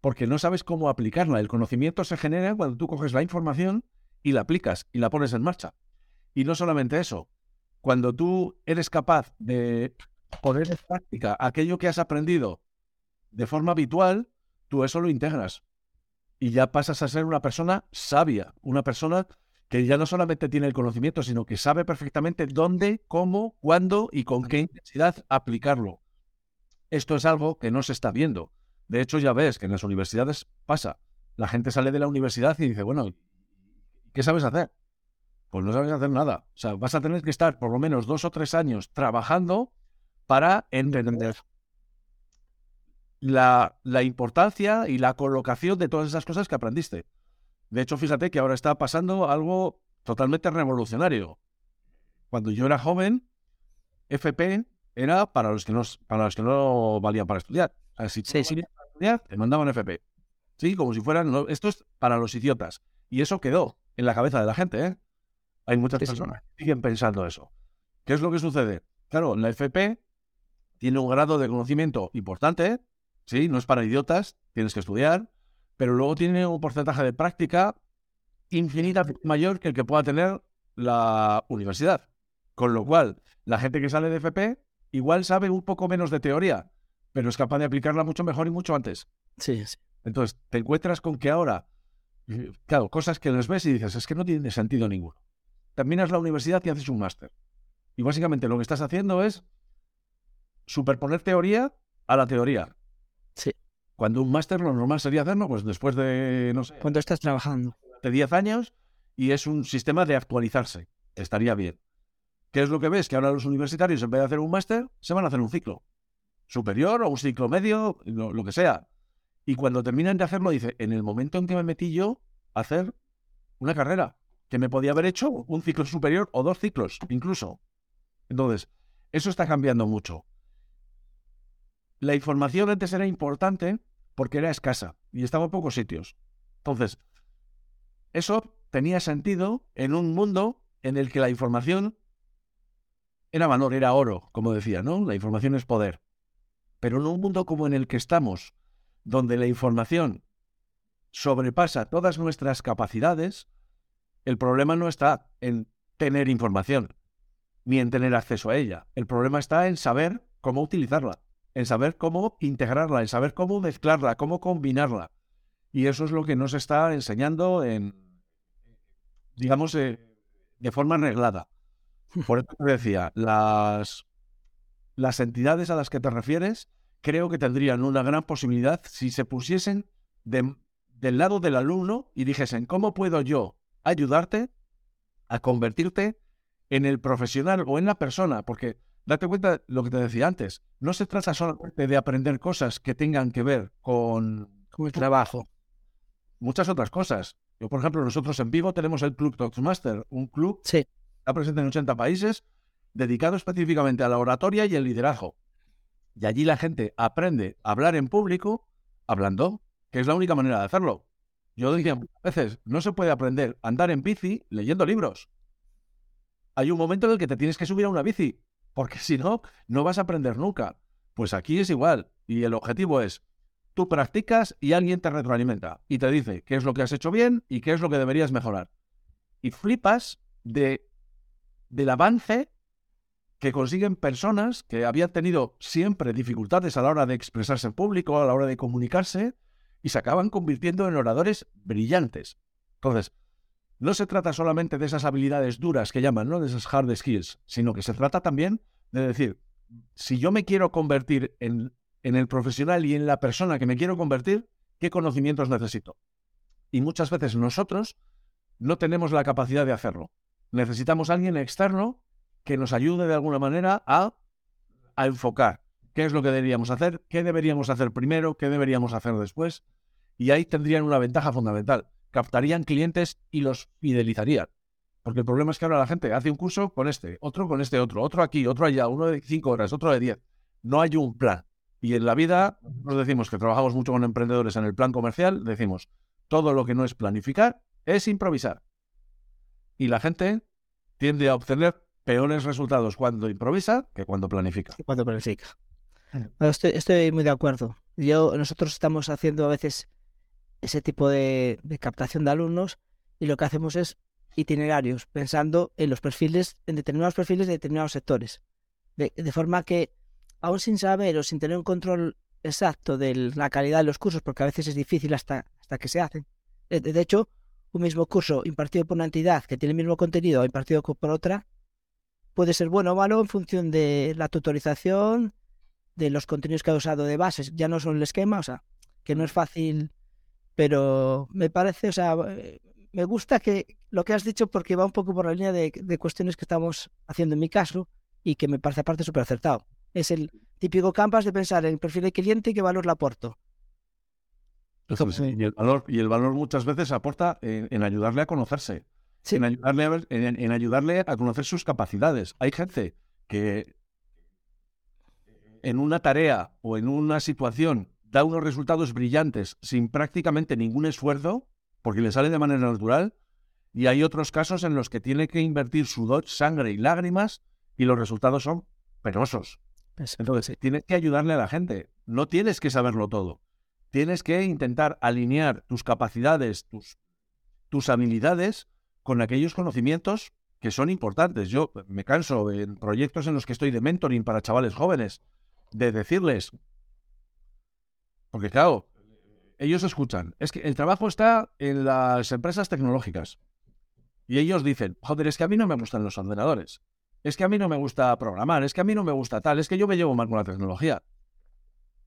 porque no sabes cómo aplicarla. El conocimiento se genera cuando tú coges la información y la aplicas y la pones en marcha. Y no solamente eso, cuando tú eres capaz de poner en práctica aquello que has aprendido de forma habitual, tú eso lo integras y ya pasas a ser una persona sabia, una persona que ya no solamente tiene el conocimiento, sino que sabe perfectamente dónde, cómo, cuándo y con qué intensidad aplicarlo. Esto es algo que no se está viendo. De hecho, ya ves que en las universidades pasa. La gente sale de la universidad y dice, bueno, ¿qué sabes hacer? Pues no sabes hacer nada. O sea, vas a tener que estar por lo menos dos o tres años trabajando para entender la, importancia y la colocación de todas esas cosas que aprendiste. De hecho, fíjate que ahora está pasando algo totalmente revolucionario. Cuando yo era joven, FP era para los que no, para los que no valían para estudiar. Si sí, sí. para estudiar, te mandaban FP. Sí, como si fueran. esto es para los idiotas. Y eso quedó en la cabeza de la gente. ¿eh? Hay muchas personas que siguen pensando eso. ¿Qué es lo que sucede? Claro, la FP tiene un grado de conocimiento importante, Sí, no es para idiotas, tienes que estudiar, pero luego tiene un porcentaje de práctica infinitamente mayor que el que pueda tener la universidad. Con lo cual, la gente que sale de FP igual sabe un poco menos de teoría, pero es capaz de aplicarla mucho mejor y mucho antes. Sí, sí. Entonces, te encuentras con que ahora, claro, cosas que les ves y dices, es que no tiene sentido ninguno. Terminas la universidad y haces un máster. Y básicamente lo que estás haciendo es superponer teoría a la teoría. Sí. Cuando un máster lo normal sería hacerlo, pues después de, no sé... ¿Cuánto estás trabajando? De 10 años y es un sistema de actualizarse. Estaría bien. ¿Qué es lo que ves? Que ahora los universitarios, en vez de hacer un máster, se van a hacer un ciclo superior o un ciclo medio, lo, que sea. Y cuando terminan de hacerlo, dice, en el momento en que me metí yo a hacer una carrera, que me podía haber hecho un ciclo superior o dos ciclos, incluso. Entonces, eso está cambiando mucho la información antes era importante porque era escasa y estaba en pocos sitios. Entonces, eso tenía sentido en un mundo en el que la información era valor, era oro, como decía, ¿no? La información es poder. Pero en un mundo como en el que estamos, donde la información sobrepasa todas nuestras capacidades, el problema no está en tener información, ni en tener acceso a ella. El problema está en saber cómo utilizarla en saber cómo integrarla, en saber cómo mezclarla, cómo combinarla. Y eso es lo que nos está enseñando en, digamos, eh, de forma arreglada. Por eso te decía, las, las entidades a las que te refieres creo que tendrían una gran posibilidad si se pusiesen del lado del alumno y dijesen, ¿cómo puedo yo ayudarte a convertirte en el profesional o en la persona? Porque date cuenta lo que te decía antes. No se trata solamente de aprender cosas que tengan que ver con, el trabajo. Muchas otras cosas. Yo, por ejemplo, nosotros en vivo tenemos el Club Toastmaster, un club que está presente en 80 países, dedicado específicamente a la oratoria y el liderazgo. Y allí la gente aprende a hablar en público hablando, que es la única manera de hacerlo. Yo decía muchas veces, no se puede aprender a andar en bici leyendo libros. Hay un momento en el que te tienes que subir a una bici porque si no, no vas a aprender nunca. Pues aquí es igual. Y el objetivo es, tú practicas y alguien te retroalimenta y te dice qué es lo que has hecho bien y qué es lo que deberías mejorar. Y flipas de, del avance que consiguen personas que habían tenido siempre dificultades a la hora de expresarse en público, a la hora de comunicarse, y se acaban convirtiendo en oradores brillantes. Entonces, no se trata solamente de esas habilidades duras que llaman, ¿no? De esas hard skills, sino que se trata también de decir, si yo me quiero convertir en, en el profesional y en la persona que me quiero convertir, ¿qué conocimientos necesito? Y muchas veces nosotros no tenemos la capacidad de hacerlo. Necesitamos a alguien externo que nos ayude de alguna manera a, a enfocar qué es lo que deberíamos hacer, qué deberíamos hacer primero, qué deberíamos hacer después. Y ahí tendrían una ventaja fundamental. Captarían clientes y los fidelizarían. Porque el problema es que ahora la gente hace un curso con este, otro con este otro, otro aquí, otro allá, uno de cinco horas, otro de diez. No hay un plan. Y en la vida nos decimos que trabajamos mucho con emprendedores en el plan comercial, decimos, todo lo que no es planificar es improvisar. Y la gente tiende a obtener peores resultados cuando improvisa que cuando planifica. Cuando planifica. estoy, estoy, muy de acuerdo. Yo, nosotros estamos haciendo a veces ese tipo de, de captación de alumnos y lo que hacemos es itinerarios, pensando en los perfiles, en determinados perfiles de determinados sectores. De, de, forma que, aún sin saber o sin tener un control exacto de la calidad de los cursos, porque a veces es difícil hasta, hasta que se hacen. De, de hecho, un mismo curso impartido por una entidad que tiene el mismo contenido impartido por otra puede ser bueno o malo en función de la tutorización, de los contenidos que ha usado de bases. Ya no son el esquema, o sea, que no es fácil, pero me parece, o sea, me gusta que lo que has dicho porque va un poco por la línea de, de cuestiones que estamos haciendo en mi caso y que me parece aparte súper acertado. Es el típico campas de pensar en el perfil de cliente y qué valor le aporto. y, el valor, y el valor muchas veces aporta en, en ayudarle a conocerse, sí. en, ayudarle a ver, en, en, ayudarle a conocer sus capacidades. Hay gente que en una tarea o en una situación da unos resultados brillantes sin prácticamente ningún esfuerzo, porque le sale de manera natural, y hay otros casos en los que tiene que invertir sudor, sangre y lágrimas y los resultados son penosos. Entonces, tienes que ayudarle a la gente. No tienes que saberlo todo. Tienes que intentar alinear tus capacidades, tus, tus habilidades con aquellos conocimientos que son importantes. Yo me canso en proyectos en los que estoy de mentoring para chavales jóvenes, de decirles, porque claro, ellos escuchan, es que el trabajo está en las empresas tecnológicas. Y ellos dicen, joder, es que a mí no me gustan los ordenadores es que a mí no me gusta programar, es que a mí no me gusta tal, es que yo me llevo mal con la tecnología.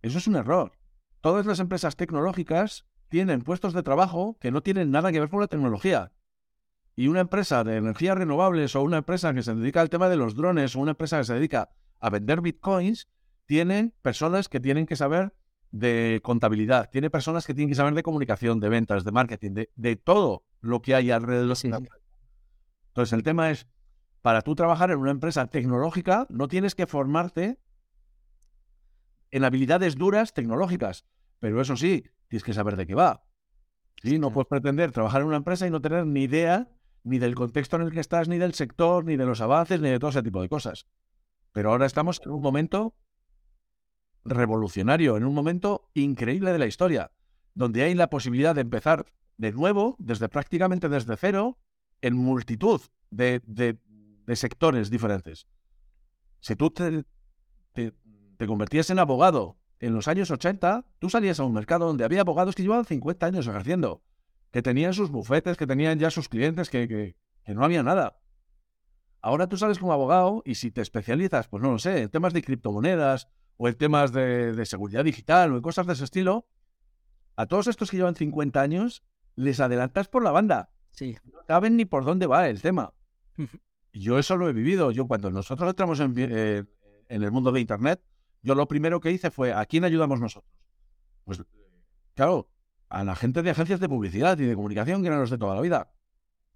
Eso es un error. Todas las empresas tecnológicas tienen puestos de trabajo que no tienen nada que ver con la tecnología. Y una empresa de energías renovables o una empresa que se dedica al tema de los drones o una empresa que se dedica a vender bitcoins, tienen personas que tienen que saber de contabilidad, tiene personas que tienen que saber de comunicación, de ventas, de marketing, de, de todo lo que hay alrededor de la empresa. Entonces el tema es, para tú trabajar en una empresa tecnológica, no tienes que formarte en habilidades duras tecnológicas. Pero eso sí, tienes que saber de qué va. ¿Sí? No puedes pretender trabajar en una empresa y no tener ni idea ni del contexto en el que estás, ni del sector, ni de los avances, ni de todo ese tipo de cosas. Pero ahora estamos en un momento revolucionario, en un momento increíble de la historia, donde hay la posibilidad de empezar de nuevo, desde prácticamente desde cero, en multitud de, de, de sectores diferentes. Si tú te, te, te, convertías en abogado en los años 80, tú salías a un mercado donde había abogados que llevaban 50 años ejerciendo, que tenían sus bufetes, que tenían ya sus clientes, que, que, que no había nada. Ahora tú sales como abogado y si te especializas, pues no lo sé, en temas de criptomonedas o en temas de, de seguridad digital o en cosas de ese estilo, a todos estos que llevan 50 años les adelantas por la banda. Sí. No saben ni por dónde va el tema. Yo eso lo he vivido. Yo cuando nosotros entramos en, eh, en, el mundo de Internet, yo lo primero que hice fue, ¿a quién ayudamos nosotros? Pues, claro, a la gente de agencias de publicidad y de comunicación, que eran los de toda la vida.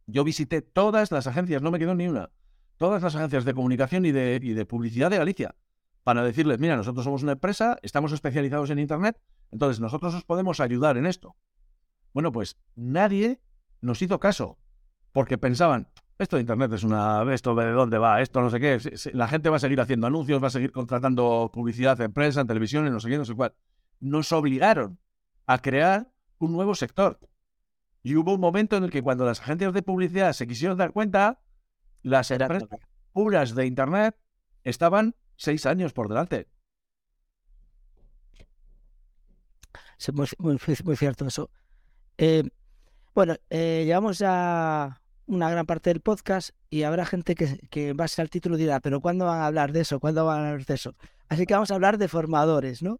Yo visité todas las agencias, no me quedó ni una, todas las agencias de comunicación y de, y de publicidad de Galicia, para decirles, mira, nosotros somos una empresa, estamos especializados en Internet, entonces nosotros os podemos ayudar en esto. Bueno, pues nadie nos hizo caso, porque pensaban, esto de Internet es una... Esto de dónde va, esto no sé qué. La gente va a seguir haciendo anuncios, va a seguir contratando publicidad en prensa, en televisión, en no sé qué, no sé cuál. Nos obligaron a crear un nuevo sector. Y hubo un momento en el que cuando las agencias de publicidad se quisieron dar cuenta, las empresas puras de Internet estaban seis años por delante. Sí, muy, muy, muy cierto eso. Eh, bueno, eh, llevamos ya una gran parte del podcast y habrá gente que, que en base al título dirá, pero ¿cuándo van a hablar de eso? ¿Cuándo van a hablar de eso? Así que vamos a hablar de formadores, ¿no?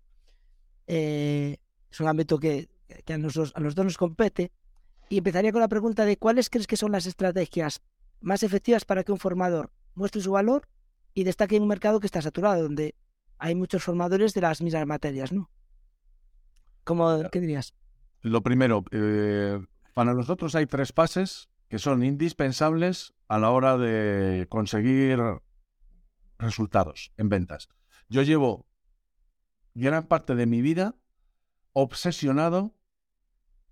Eh, es un ámbito que, que a, nosotros, a los dos nos compete. Y empezaría con la pregunta de cuáles crees que son las estrategias más efectivas para que un formador muestre su valor y destaque en un mercado que está saturado, donde hay muchos formadores de las mismas materias, ¿no? ¿Cómo, ¿Qué dirías? Lo primero, eh, para nosotros hay tres fases que son indispensables a la hora de conseguir resultados en ventas. Yo llevo gran parte de mi vida obsesionado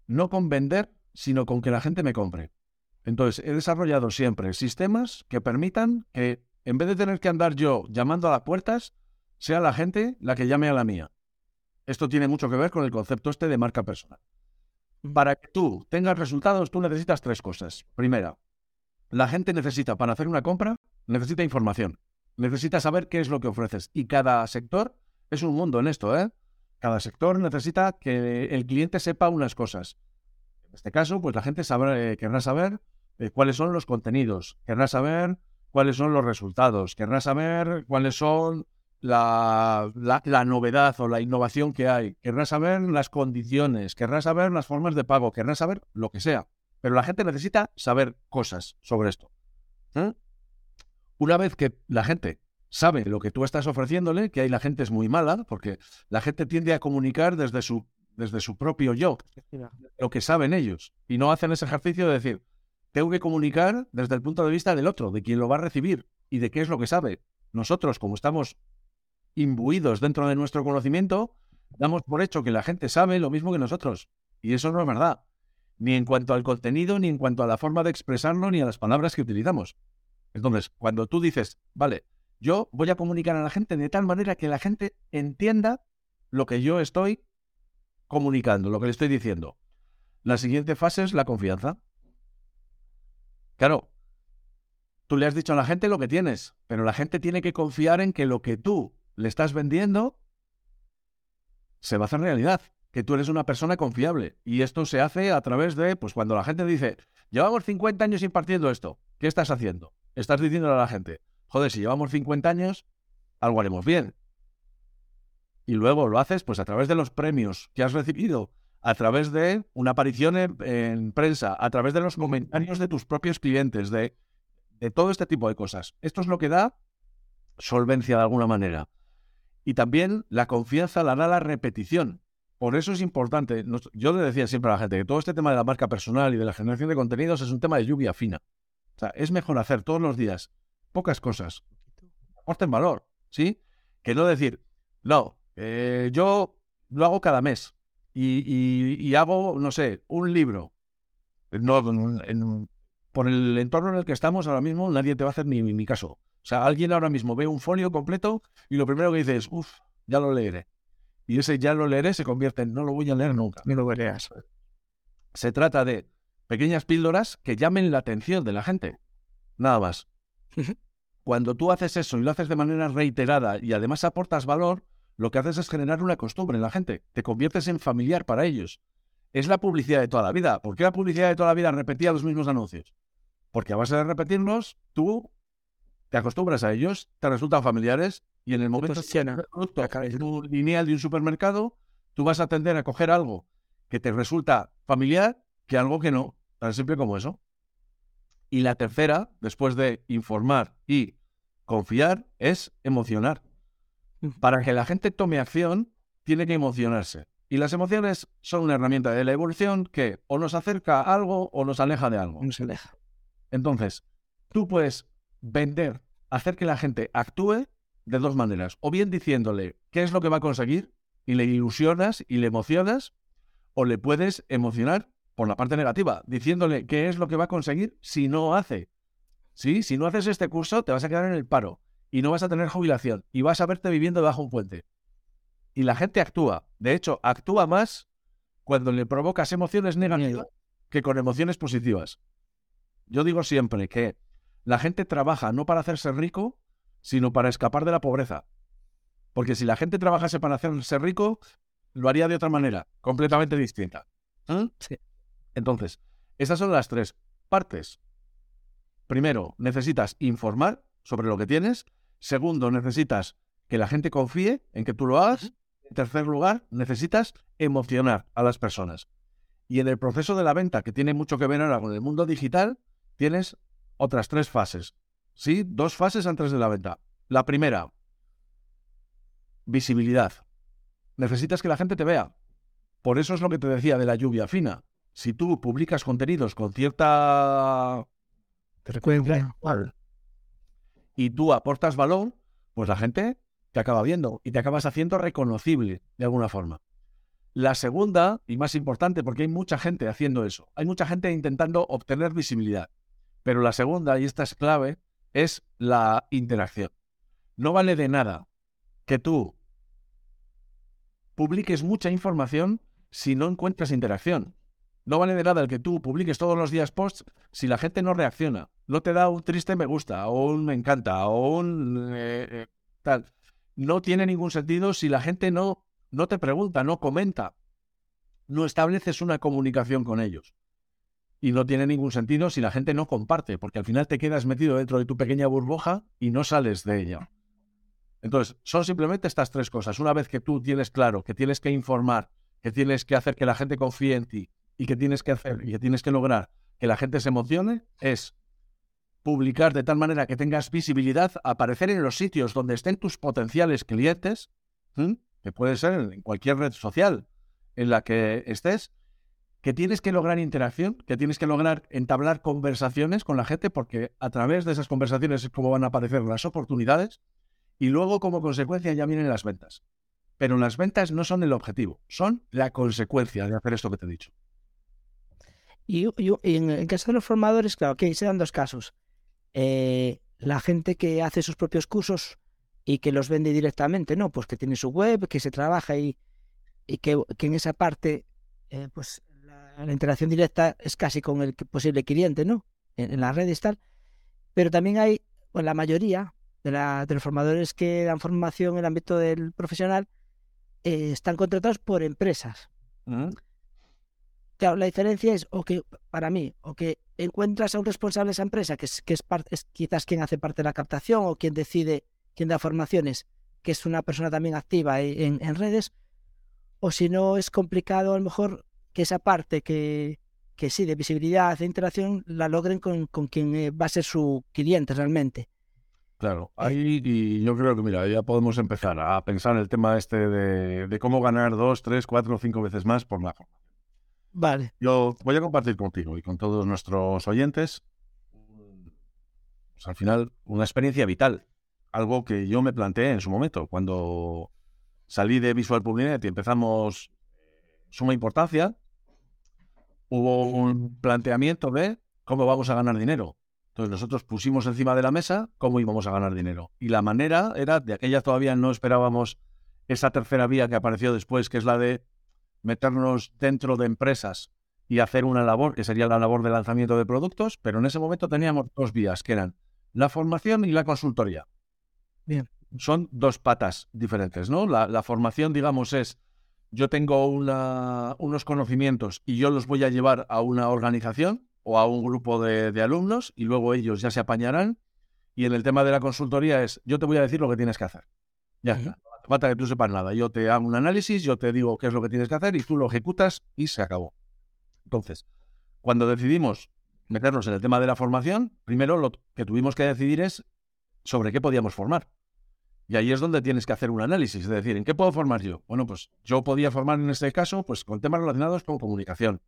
no con vender, sino con que la gente me compre. Entonces, he desarrollado siempre sistemas que permitan que, en vez de tener que andar yo llamando a las puertas, sea la gente la que llame a la mía. Esto tiene mucho que ver con el concepto este de marca personal. Para que tú tengas resultados, tú necesitas tres cosas. Primera, la gente necesita, para hacer una compra, necesita información. Necesita saber qué es lo que ofreces. Y cada sector es un mundo en esto, ¿eh? Cada sector necesita que el cliente sepa unas cosas. En este caso, pues la gente sabrá, querrá saber eh, cuáles son los contenidos, querrá saber cuáles son los resultados, querrá saber cuáles son la, la, novedad o la innovación que hay, querrá saber las condiciones, querrá saber las formas de pago, querrá saber lo que sea. Pero la gente necesita saber cosas sobre esto. ¿eh? Una vez que la gente sabe lo que tú estás ofreciéndole, que ahí la gente es muy mala, porque la gente tiende a comunicar desde su, desde su propio yo, lo que saben ellos, y no hacen ese ejercicio de decir, tengo que comunicar desde el punto de vista del otro, de quien lo va a recibir y de qué es lo que sabe. Nosotros, como estamos imbuidos dentro de nuestro conocimiento, damos por hecho que la gente sabe lo mismo que nosotros. Y eso no es verdad. Ni en cuanto al contenido, ni en cuanto a la forma de expresarlo, ni a las palabras que utilizamos. Entonces, cuando tú dices, vale, yo voy a comunicar a la gente de tal manera que la gente entienda lo que yo estoy comunicando, lo que le estoy diciendo. La siguiente fase es la confianza. Claro, tú le has dicho a la gente lo que tienes, pero la gente tiene que confiar en que lo que tú le estás vendiendo se va a hacer realidad, que tú eres una persona confiable. Y esto se hace a través de, pues cuando la gente dice, llevamos 50 años impartiendo esto, ¿qué estás haciendo? Estás diciendo a la gente, joder, si llevamos 50 años, algo haremos bien. Y luego lo haces pues a través de los premios que has recibido, a través de una aparición en, prensa, a través de los comentarios de tus propios clientes, de, de todo este tipo de cosas. Esto es lo que da solvencia de alguna manera. Y también la confianza la da la repetición. Por eso es importante. Yo le decía siempre a la gente que todo este tema de la marca personal y de la generación de contenidos es un tema de lluvia fina. O sea, es mejor hacer todos los días pocas cosas. Aporten valor, ¿sí? Que no decir, no, eh, yo lo hago cada mes y, hago, no sé, un libro. No, por el entorno en el que estamos ahora mismo, nadie te va a hacer ni, ni, caso. O sea, alguien ahora mismo ve un folio completo y lo primero que dice es, uff, ya lo leeré. Y ese ya lo leeré se convierte en no lo voy a leer nunca. Ni lo vereas. Se trata de pequeñas píldoras que llamen la atención de la gente. Nada más. Cuando tú haces eso y lo haces de manera reiterada y además aportas valor, lo que haces es generar una costumbre en la gente. Te conviertes en familiar para ellos. Es la publicidad de toda la vida. ¿Por qué la publicidad de toda la vida repetía los mismos anuncios? Porque a base de repetirlos, tú te acostumbras a ellos, te resultan familiares y en el momento que un lineal de un supermercado, tú vas a tender a coger algo que te resulta familiar que algo que no, tan simple como eso. Y la tercera, después de informar y confiar, es emocionar. Para que la gente tome acción, tiene que emocionarse. Y las emociones son una herramienta de la evolución que o nos acerca a algo o nos aleja de algo. Nos aleja. Entonces, tú puedes vender, hacer que la gente actúe de dos maneras. O bien diciéndole qué es lo que va a conseguir y le ilusionas y le emocionas, o le puedes emocionar por la parte negativa, diciéndole qué es lo que va a conseguir si no hace. Sí, si no haces este curso, te vas a quedar en el paro y no vas a tener jubilación y vas a verte viviendo bajo un puente. Y la gente actúa. De hecho, actúa más cuando le provocas emociones negativas que con emociones positivas. Yo digo siempre que la gente trabaja no para hacerse rico, sino para escapar de la pobreza. Porque si la gente trabajase para hacerse rico, lo haría de otra manera, completamente distinta. ¿Mm? Entonces, esas son las tres partes. Primero, necesitas informar sobre lo que tienes. Segundo, necesitas que la gente confíe en que tú lo hagas. En tercer lugar, necesitas emocionar a las personas. Y en el proceso de la venta, que tiene mucho que ver ahora con el mundo digital, tienes otras tres fases. ¿Sí? Dos fases antes de la venta. La primera, visibilidad. Necesitas que la gente te vea. Por eso es lo que te decía de la lluvia fina. Si tú publicas contenidos con cierta frecuencia y tú aportas valor, pues la gente te acaba viendo y te acabas haciendo reconocible de alguna forma. La segunda, y más importante, porque hay mucha gente haciendo eso, hay mucha gente intentando obtener visibilidad. Pero la segunda, y esta es clave, es la interacción. No vale de nada que tú publiques mucha información si no encuentras interacción. No vale de nada el que tú publiques todos los días posts si la gente no reacciona, no te da un triste me gusta, o un me encanta, o un eh, eh, tal. No tiene ningún sentido si la gente no, no te pregunta, no comenta, no estableces una comunicación con ellos. Y no tiene ningún sentido si la gente no comparte, porque al final te quedas metido dentro de tu pequeña burbuja y no sales de ella. Entonces, son simplemente estas tres cosas. Una vez que tú tienes claro que tienes que informar, que tienes que hacer que la gente confíe en ti y que tienes que hacer y que tienes que lograr que la gente se emocione, es publicar de tal manera que tengas visibilidad, aparecer en los sitios donde estén tus potenciales clientes, que puede ser en cualquier red social en la que estés, que tienes que lograr interacción, que tienes que lograr entablar conversaciones con la gente, porque a través de esas conversaciones es como van a aparecer las oportunidades y luego, como consecuencia, ya vienen las ventas. Pero las ventas no son el objetivo, son la consecuencia de hacer esto que te he dicho. Y, en el caso de los formadores, claro, que se dan dos casos. Eh, la gente que hace sus propios cursos y que los vende directamente, ¿no? Pues que tiene su web, que se trabaja y, y que, en esa parte, eh, pues la, interacción directa es casi con el posible cliente, ¿no? En, en las redes tal. Pero también hay, bueno, la mayoría, de, la, los formadores que dan formación en el ámbito del profesional eh, están contratados por empresas. Mm. Claro, la diferencia es, o que, para mí, o que encuentras a un responsable de esa empresa, que es, que es, es quizás quien hace parte de la captación o quien decide, quien da formaciones, que es una persona también activa en, en redes, o si no es complicado a lo mejor que esa parte que, que sí, de visibilidad, de interacción, la logren con, con quien eh, va a ser su cliente realmente. Claro, ahí y yo creo que, mira, ya podemos empezar a pensar el tema este de, cómo ganar dos, tres, cuatro, cinco veces más por la. Vale. Yo voy a compartir contigo y con todos nuestros oyentes, pues, al final, una experiencia vital. Algo que yo me planteé en su momento, cuando salí de Visual Publinet y empezamos suma importancia, hubo un planteamiento de cómo vamos a ganar dinero. Entonces nosotros pusimos encima de la mesa cómo íbamos a ganar dinero. Y la manera era, de aquella todavía no esperábamos esa tercera vía que apareció después, que es la de meternos dentro de empresas y hacer una labor, que sería la labor de lanzamiento de productos, pero en ese momento teníamos dos vías, que eran la formación y la consultoría. Bien. Son dos patas diferentes, ¿no? La, formación, digamos, es yo tengo unos conocimientos y yo los voy a llevar a una organización o a un grupo de, alumnos y luego ellos ya se apañarán. Y en el tema de la consultoría es, yo te voy a decir lo que tienes que hacer. Ya está. Falta que tú sepas nada. Yo te hago un análisis, yo te digo qué es lo que tienes que hacer y tú lo ejecutas y se acabó. Entonces, cuando decidimos meternos en el tema de la formación, primero lo que tuvimos que decidir es sobre qué podíamos formar. Y ahí es donde tienes que hacer un análisis, es decir, ¿en qué puedo formar yo? Bueno, pues yo podía formar en este caso pues con temas relacionados con comunicación,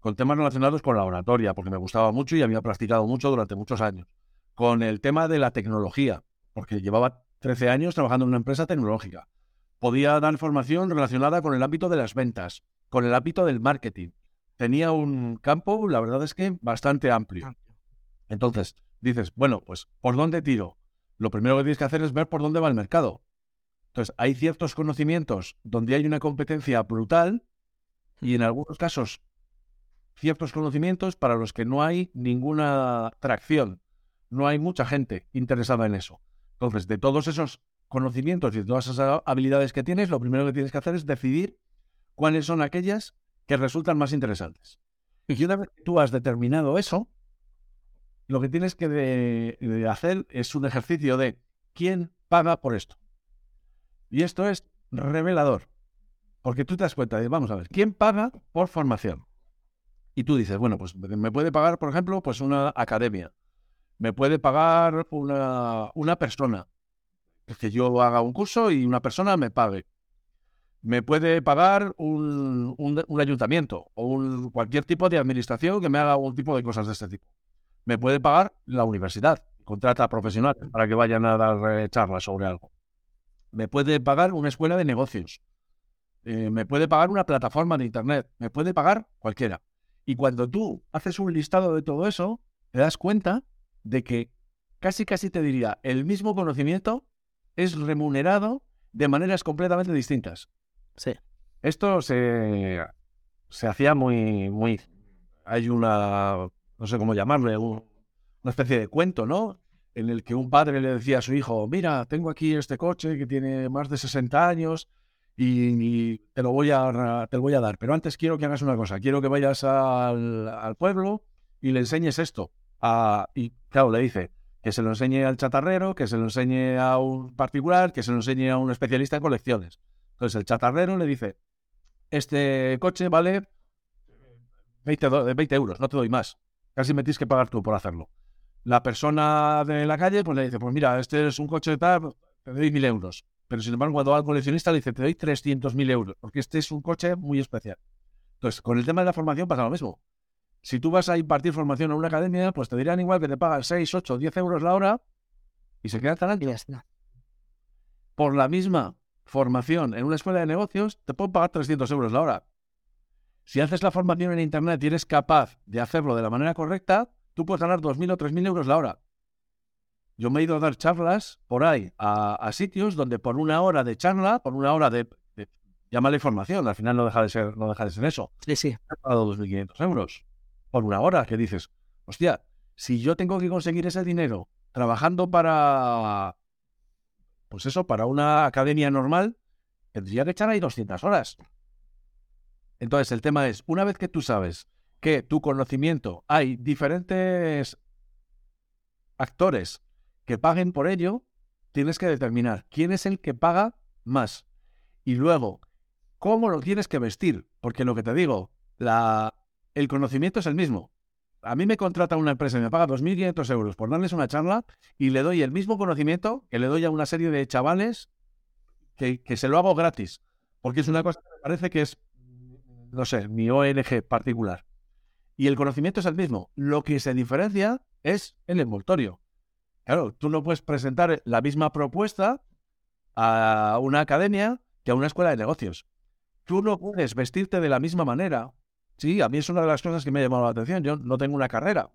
con temas relacionados con la oratoria, porque me gustaba mucho y había practicado mucho durante muchos años, con el tema de la tecnología, porque llevaba 13 años trabajando en una empresa tecnológica. Podía dar formación relacionada con el ámbito de las ventas, con el ámbito del marketing. Tenía un campo, la verdad es que bastante amplio. Entonces, dices, bueno, pues, ¿por dónde tiro? Lo primero que tienes que hacer es ver por dónde va el mercado. Entonces, hay ciertos conocimientos donde hay una competencia brutal y en algunos casos ciertos conocimientos para los que no hay ninguna tracción, no hay mucha gente interesada en eso. Entonces, de todos esos conocimientos y de todas esas habilidades que tienes, lo primero que tienes que hacer es decidir cuáles son aquellas que resultan más interesantes. Y una vez que tú has determinado eso, lo que tienes que hacer es un ejercicio de quién paga por esto. Y esto es revelador, porque tú te das cuenta de, vamos a ver, ¿quién paga por formación? Y tú dices, bueno, pues me puede pagar, por ejemplo, pues una academia, me puede pagar una, una persona, que yo haga un curso y una persona me pague. Me puede pagar un, un, ayuntamiento o un, cualquier tipo de administración que me haga un tipo de cosas de este tipo. Me puede pagar la universidad, contrata a profesionales para que vayan a dar charlas sobre algo. Me puede pagar una escuela de negocios. Eh, me puede pagar una plataforma de Internet. Me puede pagar cualquiera. Y cuando tú haces un listado de todo eso, te das cuenta de que casi casi te diría, el mismo conocimiento es remunerado de maneras completamente distintas. Sí. Esto se, se hacía muy, muy... Hay una, no sé cómo llamarle, una especie de cuento, ¿no? En el que un padre le decía a su hijo, mira, tengo aquí este coche que tiene más de 60 años y, te, lo voy a, te lo voy a dar. Pero antes quiero que hagas una cosa, quiero que vayas al, al pueblo y le enseñes esto. Y claro, le dice, que se lo enseñe al chatarrero, que se lo enseñe a un particular, que se lo enseñe a un especialista en colecciones. Entonces el chatarrero le dice, este coche vale 20, 20 euros, no te doy más. Casi me tienes que pagar tú por hacerlo. La persona de la calle pues le dice, pues mira, este es un coche de tal, te doy mil euros. Pero sin embargo, cuando va al coleccionista le dice, te doy 300.000 euros, porque este es un coche muy especial. Entonces, con el tema de la formación pasa lo mismo. Si tú vas a impartir formación en una academia, pues te dirán igual que te pagan 6, 8, 10 euros la hora y se quedan tan altos. Por la misma formación en una escuela de negocios, te pueden pagar 300 euros la hora. Si haces la formación en Internet y eres capaz de hacerlo de la manera correcta, tú puedes ganar 2.000 o 3.000 euros la hora. Yo me he ido a dar charlas por ahí a, sitios donde por una hora de charla, por una hora de, de llámale formación, al final no deja de ser, no deja de ser eso. Sí, sí. He pagado 2.500 euros por una hora, que dices, hostia, si yo tengo que conseguir ese dinero trabajando para, pues eso, para una academia normal, tendría que echar ahí 200 horas. Entonces, el tema es, una vez que tú sabes que tu conocimiento hay diferentes actores que paguen por ello, tienes que determinar quién es el que paga más. Y luego, cómo lo tienes que vestir. Porque lo que te digo, la, el conocimiento es el mismo. A mí me contrata una empresa y me paga 2.500 euros por darles una charla y le doy el mismo conocimiento que le doy a una serie de chavales que, se lo hago gratis. Porque es una cosa que me parece que es, no sé, mi ONG particular. Y el conocimiento es el mismo. Lo que se diferencia es el envoltorio. Claro, tú no puedes presentar la misma propuesta a una academia que a una escuela de negocios. Tú no puedes vestirte de la misma manera Sí, a mí es una de las cosas que me ha llamado la atención. Yo no tengo una carrera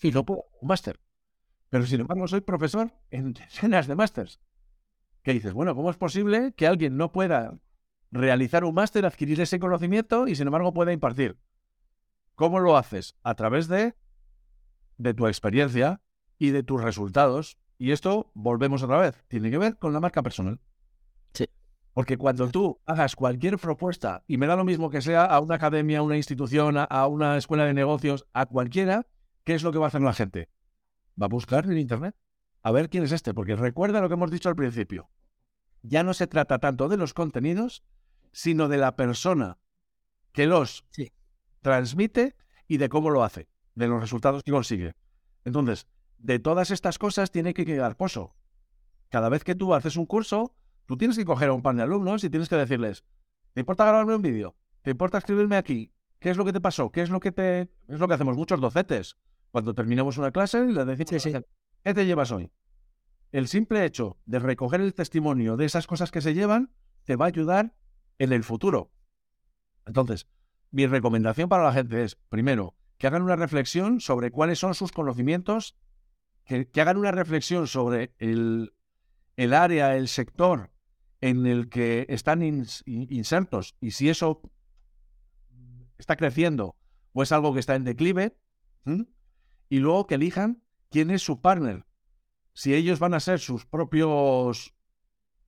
y no puedo un máster. Pero sin embargo soy profesor en decenas de másters. ¿Qué dices? Bueno, ¿cómo es posible que alguien no pueda realizar un máster, adquirir ese conocimiento y sin embargo pueda impartir? ¿Cómo lo haces? A través de, de tu experiencia y de tus resultados. Y esto, volvemos otra vez, tiene que ver con la marca personal. Porque cuando tú hagas cualquier propuesta, y me da lo mismo que sea a una academia, a una institución, a una escuela de negocios, a cualquiera, ¿qué es lo que va a hacer la gente? Va a buscar en Internet a ver quién es este, porque recuerda lo que hemos dicho al principio. Ya no se trata tanto de los contenidos, sino de la persona que los transmite y de cómo lo hace, de los resultados que consigue. Entonces, de todas estas cosas tiene que quedar pozo. Cada vez que tú haces un curso, Tú tienes que coger a un par de alumnos y tienes que decirles, ¿te importa grabarme un vídeo? ¿Te importa escribirme aquí? ¿Qué es lo que te pasó? ¿Qué es lo que te... Es lo que hacemos muchos docentes. Cuando terminamos una clase, les decimos, ¿qué te llevas hoy? El simple hecho de recoger el testimonio de esas cosas que se llevan te va a ayudar en el futuro. Entonces, mi recomendación para la gente es, primero, que hagan una reflexión sobre cuáles son sus conocimientos, que, que hagan una reflexión sobre el, el área, el sector en el que están insertos y si eso está creciendo o es algo que está en declive, y luego que elijan quién es su partner. Si ellos van a ser sus propios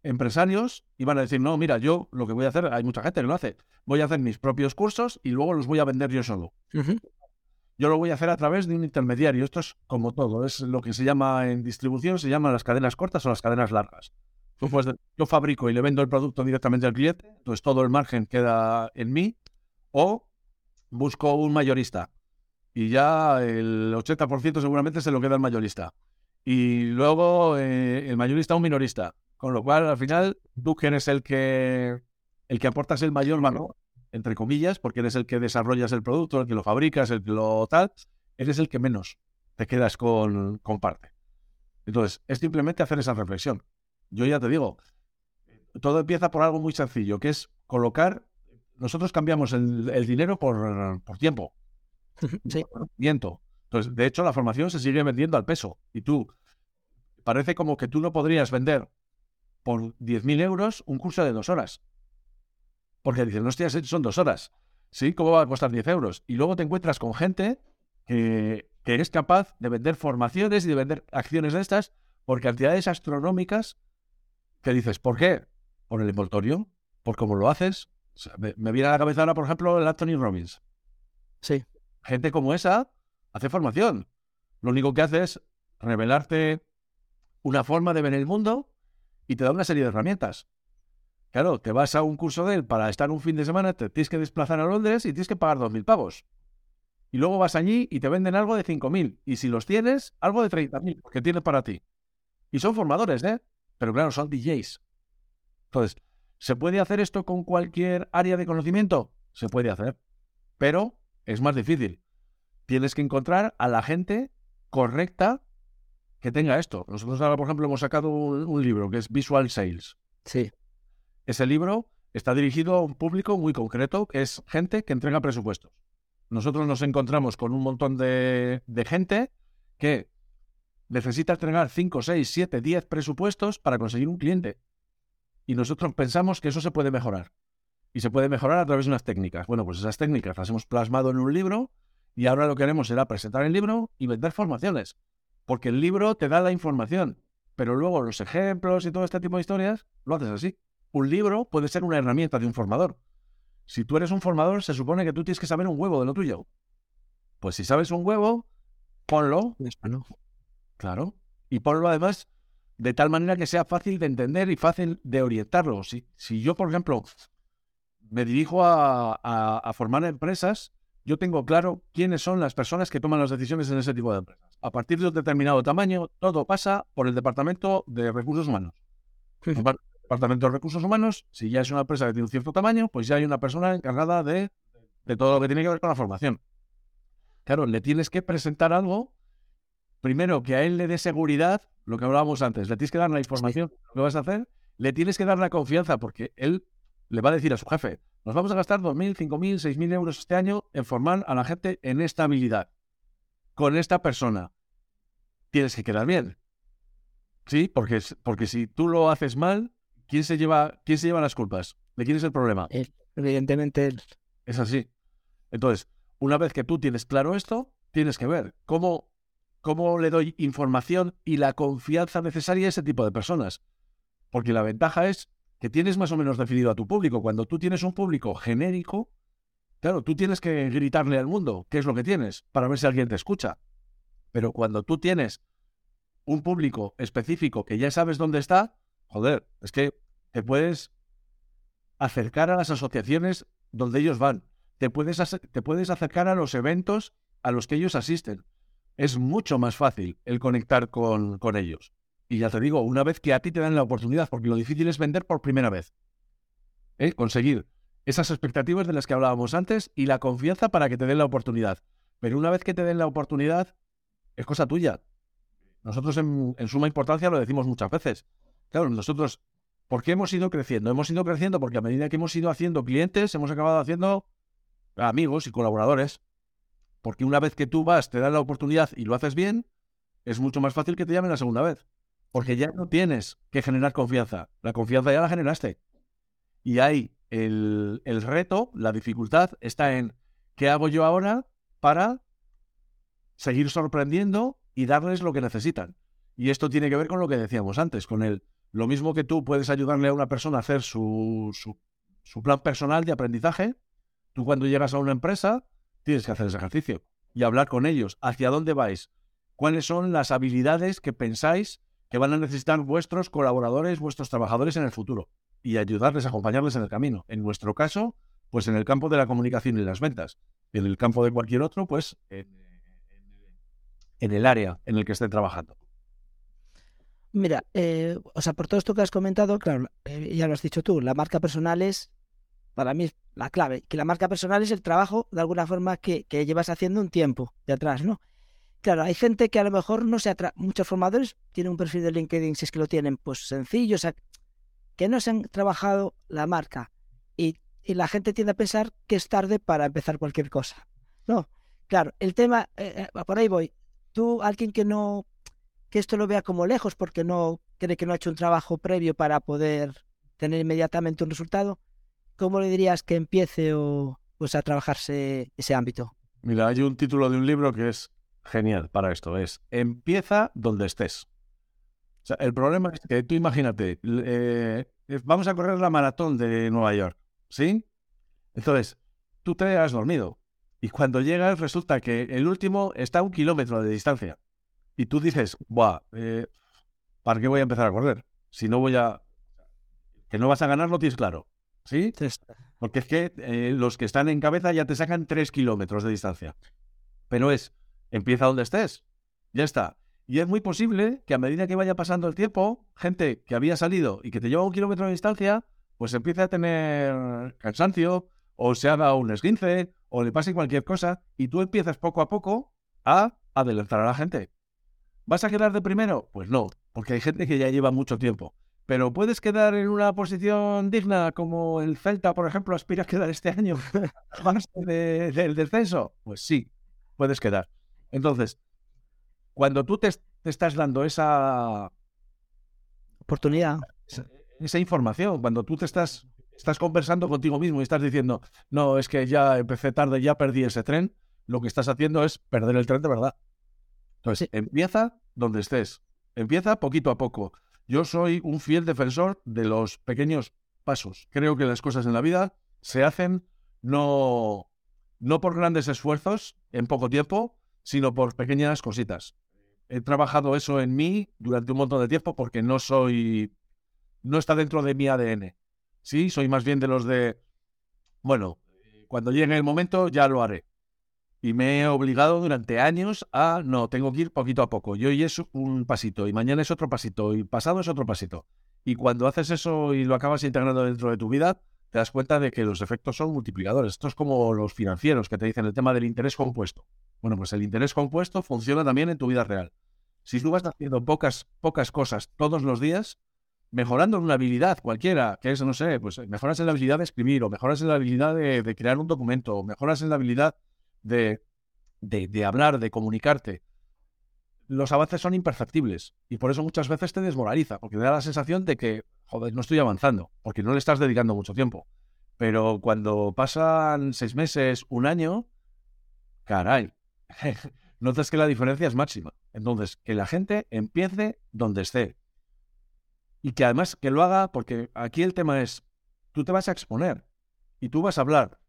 empresarios y van a decir, no, mira, yo lo que voy a hacer, hay mucha gente que lo hace, voy a hacer mis propios cursos y luego los voy a vender yo solo. Yo lo voy a hacer a través de un intermediario. Esto es como todo, es lo que se llama en distribución, se llaman las cadenas cortas o las cadenas largas. Yo fabrico y le vendo el producto directamente al cliente, entonces todo el margen queda en mí, o busco un mayorista y ya el 80% seguramente se lo queda el mayorista. Y luego eh, el mayorista un minorista. Con lo cual, al final, tú que eres el que, el que aportas el mayor valor, entre comillas, porque eres el que desarrollas el producto, el que lo fabricas, el que lo tal, eres el que menos te quedas con, con parte. Entonces, es simplemente hacer esa reflexión. Yo ya te digo, todo empieza por algo muy sencillo, que es colocar, nosotros cambiamos el, dinero por, por, tiempo. Sí. Viento. Entonces, de hecho, la formación se sigue vendiendo al peso. Y tú, parece como que tú no podrías vender por 10.000 euros un curso de dos horas. Porque dicen, no estoy son dos horas. ¿Sí? ¿Cómo va a costar 10 euros? Y luego te encuentras con gente que, que es capaz de vender formaciones y de vender acciones de estas por cantidades astronómicas que dices, ¿por qué? Por el envoltorio, por cómo lo haces. me, viene a la cabeza ahora, por ejemplo, el Anthony Robbins. Sí. Gente como esa hace formación. Lo único que hace es revelarte una forma de ver el mundo y te da una serie de herramientas. Claro, te vas a un curso de él para estar un fin de semana, te tienes que desplazar a Londres y tienes que pagar 2.000 pavos. Y luego vas allí y te venden algo de 5.000. Y si los tienes, algo de 30.000, porque tienes para ti. Y son formadores, ¿eh? Pero claro, son DJs. Entonces, ¿se puede hacer esto con cualquier área de conocimiento? Se puede hacer. Pero es más difícil. Tienes que encontrar a la gente correcta que tenga esto. Nosotros ahora, por ejemplo, hemos sacado un, libro que es Visual Sales. Sí. Ese libro está dirigido a un público muy concreto, que es gente que entrega presupuestos. Nosotros nos encontramos con un montón de, de gente que necesita entregar 5, 6, 7, 10 presupuestos para conseguir un cliente. Y nosotros pensamos que eso se puede mejorar. Y se puede mejorar a través de unas técnicas. Bueno, pues esas técnicas las hemos plasmado en un libro y ahora lo que haremos será presentar el libro y vender formaciones. Porque el libro te da la información, pero luego los ejemplos y todo este tipo de historias lo haces así. Un libro puede ser una herramienta de un formador. Si tú eres un formador, se supone que tú tienes que saber un huevo de lo tuyo. Pues si sabes un huevo, ponlo. Claro. Y ponlo además de tal manera que sea fácil de entender y fácil de orientarlo. Si, si yo, por ejemplo, me dirijo a, a formar empresas, yo tengo claro quiénes son las personas que toman las decisiones en ese tipo de empresas a partir de un determinado tamaño, todo pasa por el Departamento de Recursos Humanos. El Departamento de Recursos Humanos, si ya es una empresa que tiene un cierto tamaño, pues ya hay una persona encargada de, todo lo que tiene que ver con la formación. Claro, le tienes que presentar algo, primero que a él le dé seguridad, lo que hablábamos antes, le tienes que dar la información, lo que vas a hacer, le tienes que dar la confianza, porque él le va a decir a su jefe, nos vamos a gastar 2.000, 5.000, 6.000 euros este año en formar a la gente en esta habilidad con esta persona. Tienes que quedar bien. Sí, porque, porque si tú lo haces mal, ¿quién se lleva, quién se lleva las culpas? ¿De quién es el problema? evidentemente él. Es así. Entonces, una vez que tú tienes claro esto, tienes que ver cómo, cómo le doy información y la confianza necesaria a ese tipo de personas. Porque la ventaja es que tienes más o menos definido a tu público. Cuando tú tienes un público genérico, Claro, tú tienes que gritarle al mundo qué es lo que tienes para ver si alguien te escucha. Pero cuando tú tienes un público específico que ya sabes dónde está, joder, es que te puedes acercar a las asociaciones donde ellos van. Te puedes, te puedes acercar a los eventos a los que ellos asisten. Es mucho más fácil el conectar con, con ellos. Y ya te digo, una vez que a ti te dan la oportunidad, porque lo difícil es vender por primera vez. ¿Eh? Conseguir esas expectativas de las que hablábamos antes y la confianza para que te den la oportunidad. Pero una vez que te den la oportunidad, es cosa tuya. Nosotros en, suma importancia lo decimos muchas veces. Claro, nosotros, ¿por qué hemos ido creciendo? Hemos ido creciendo porque a medida que hemos ido haciendo clientes, hemos acabado haciendo amigos y colaboradores. Porque una vez que tú vas, te dan la oportunidad y lo haces bien, es mucho más fácil que te llamen la segunda vez. Porque ya no tienes que generar confianza. La confianza ya la generaste. Y hay el, reto, la dificultad está en ¿qué hago yo ahora para seguir sorprendiendo y darles lo que necesitan? Y esto tiene que ver con lo que decíamos antes, con el lo mismo que tú puedes ayudarle a una persona a hacer su, su, su plan personal de aprendizaje, tú cuando llegas a una empresa tienes que hacer ese ejercicio y hablar con ellos. ¿Hacia dónde vais? ¿Cuáles son las habilidades que pensáis que van a necesitar vuestros colaboradores, vuestros trabajadores en el futuro? Y ayudarles, acompañarles en el camino. En nuestro caso, pues en el campo de la comunicación y las ventas. En el campo de cualquier otro, pues en, el área en el que estén trabajando. Mira, eh, o sea, por todo esto que has comentado, claro, eh, ya lo has dicho tú, la marca personal es, para mí, la clave. Que la marca personal es el trabajo, de alguna forma, que, que llevas haciendo un tiempo de atrás, ¿no? Claro, hay gente que a lo mejor no se atra... Muchos formadores tienen un perfil de LinkedIn, si es que lo tienen, pues sencillo, o sea, que no se han trabajado la marca. Y, y la gente tiende a pensar que es tarde para empezar cualquier cosa. No, claro, el tema, eh, por ahí voy. Tú, alguien que no que esto lo vea como lejos porque no cree que no ha hecho un trabajo previo para poder tener inmediatamente un resultado, ¿cómo le dirías que empiece o, pues, a trabajarse ese ámbito? Mira, hay un título de un libro que es genial para esto, es Empieza donde estés. O sea, el problema es que tú imagínate, eh, vamos a correr la maratón de Nueva York, ¿sí? Entonces, tú te has dormido y cuando llegas resulta que el último está a un kilómetro de distancia y tú dices, Buah, eh, ¿para qué voy a empezar a correr? Si no voy a... Que no vas a ganar, lo tienes claro. ¿Sí? Porque es que eh, los que están en cabeza ya te sacan tres kilómetros de distancia. Pero es, empieza donde estés. Ya está. Y es muy posible que a medida que vaya pasando el tiempo, gente que había salido y que te lleva un kilómetro de distancia, pues empiece a tener cansancio, o se haga un esguince, o le pase cualquier cosa, y tú empiezas poco a poco a adelantar a la gente. ¿Vas a quedar de primero? Pues no, porque hay gente que ya lleva mucho tiempo. Pero ¿puedes quedar en una posición digna como el Celta, por ejemplo, aspira a quedar este año del descenso? Pues sí, puedes quedar. Entonces, cuando tú te, estás dando esa oportunidad, esa, información, cuando tú te estás, estás conversando contigo mismo y estás diciendo, no, es que ya empecé tarde, ya perdí ese tren, lo que estás haciendo es perder el tren de verdad. Entonces, empieza donde estés. Empieza poquito a poco. Yo soy un fiel defensor de los pequeños pasos. Creo que las cosas en la vida se hacen no, no por grandes esfuerzos en poco tiempo, sino por pequeñas cositas. He trabajado eso en mí durante un montón de tiempo porque no soy, no está dentro de mi ADN. Sí, soy más bien de los de, bueno, cuando llegue el momento ya lo haré y me he obligado durante años a, no, tengo que ir poquito a poco. Y hoy es un pasito, y mañana es otro pasito, y pasado es otro pasito. Y cuando haces eso y lo acabas integrando dentro de tu vida, te das cuenta de que los efectos son multiplicadores. Esto es como los financieros que te dicen el tema del interés compuesto. Bueno, pues el interés compuesto funciona también en tu vida real. Si tú vas haciendo pocas, pocas cosas todos los días, mejorando una habilidad cualquiera, que es, no sé, pues mejoras en la habilidad de escribir, o mejoras en la habilidad de, de crear un documento, o mejoras en la habilidad de, de, hablar, de comunicarte, los avances son imperceptibles y por eso muchas veces te desmoraliza, porque te da la sensación de que, joder, no estoy avanzando, porque no le estás dedicando mucho tiempo. Pero cuando pasan seis meses, un año, caray, notas que la diferencia es máxima. Entonces, que la gente empiece donde esté. Y que además que lo haga, porque aquí el tema es, tú te vas a exponer y tú vas a hablar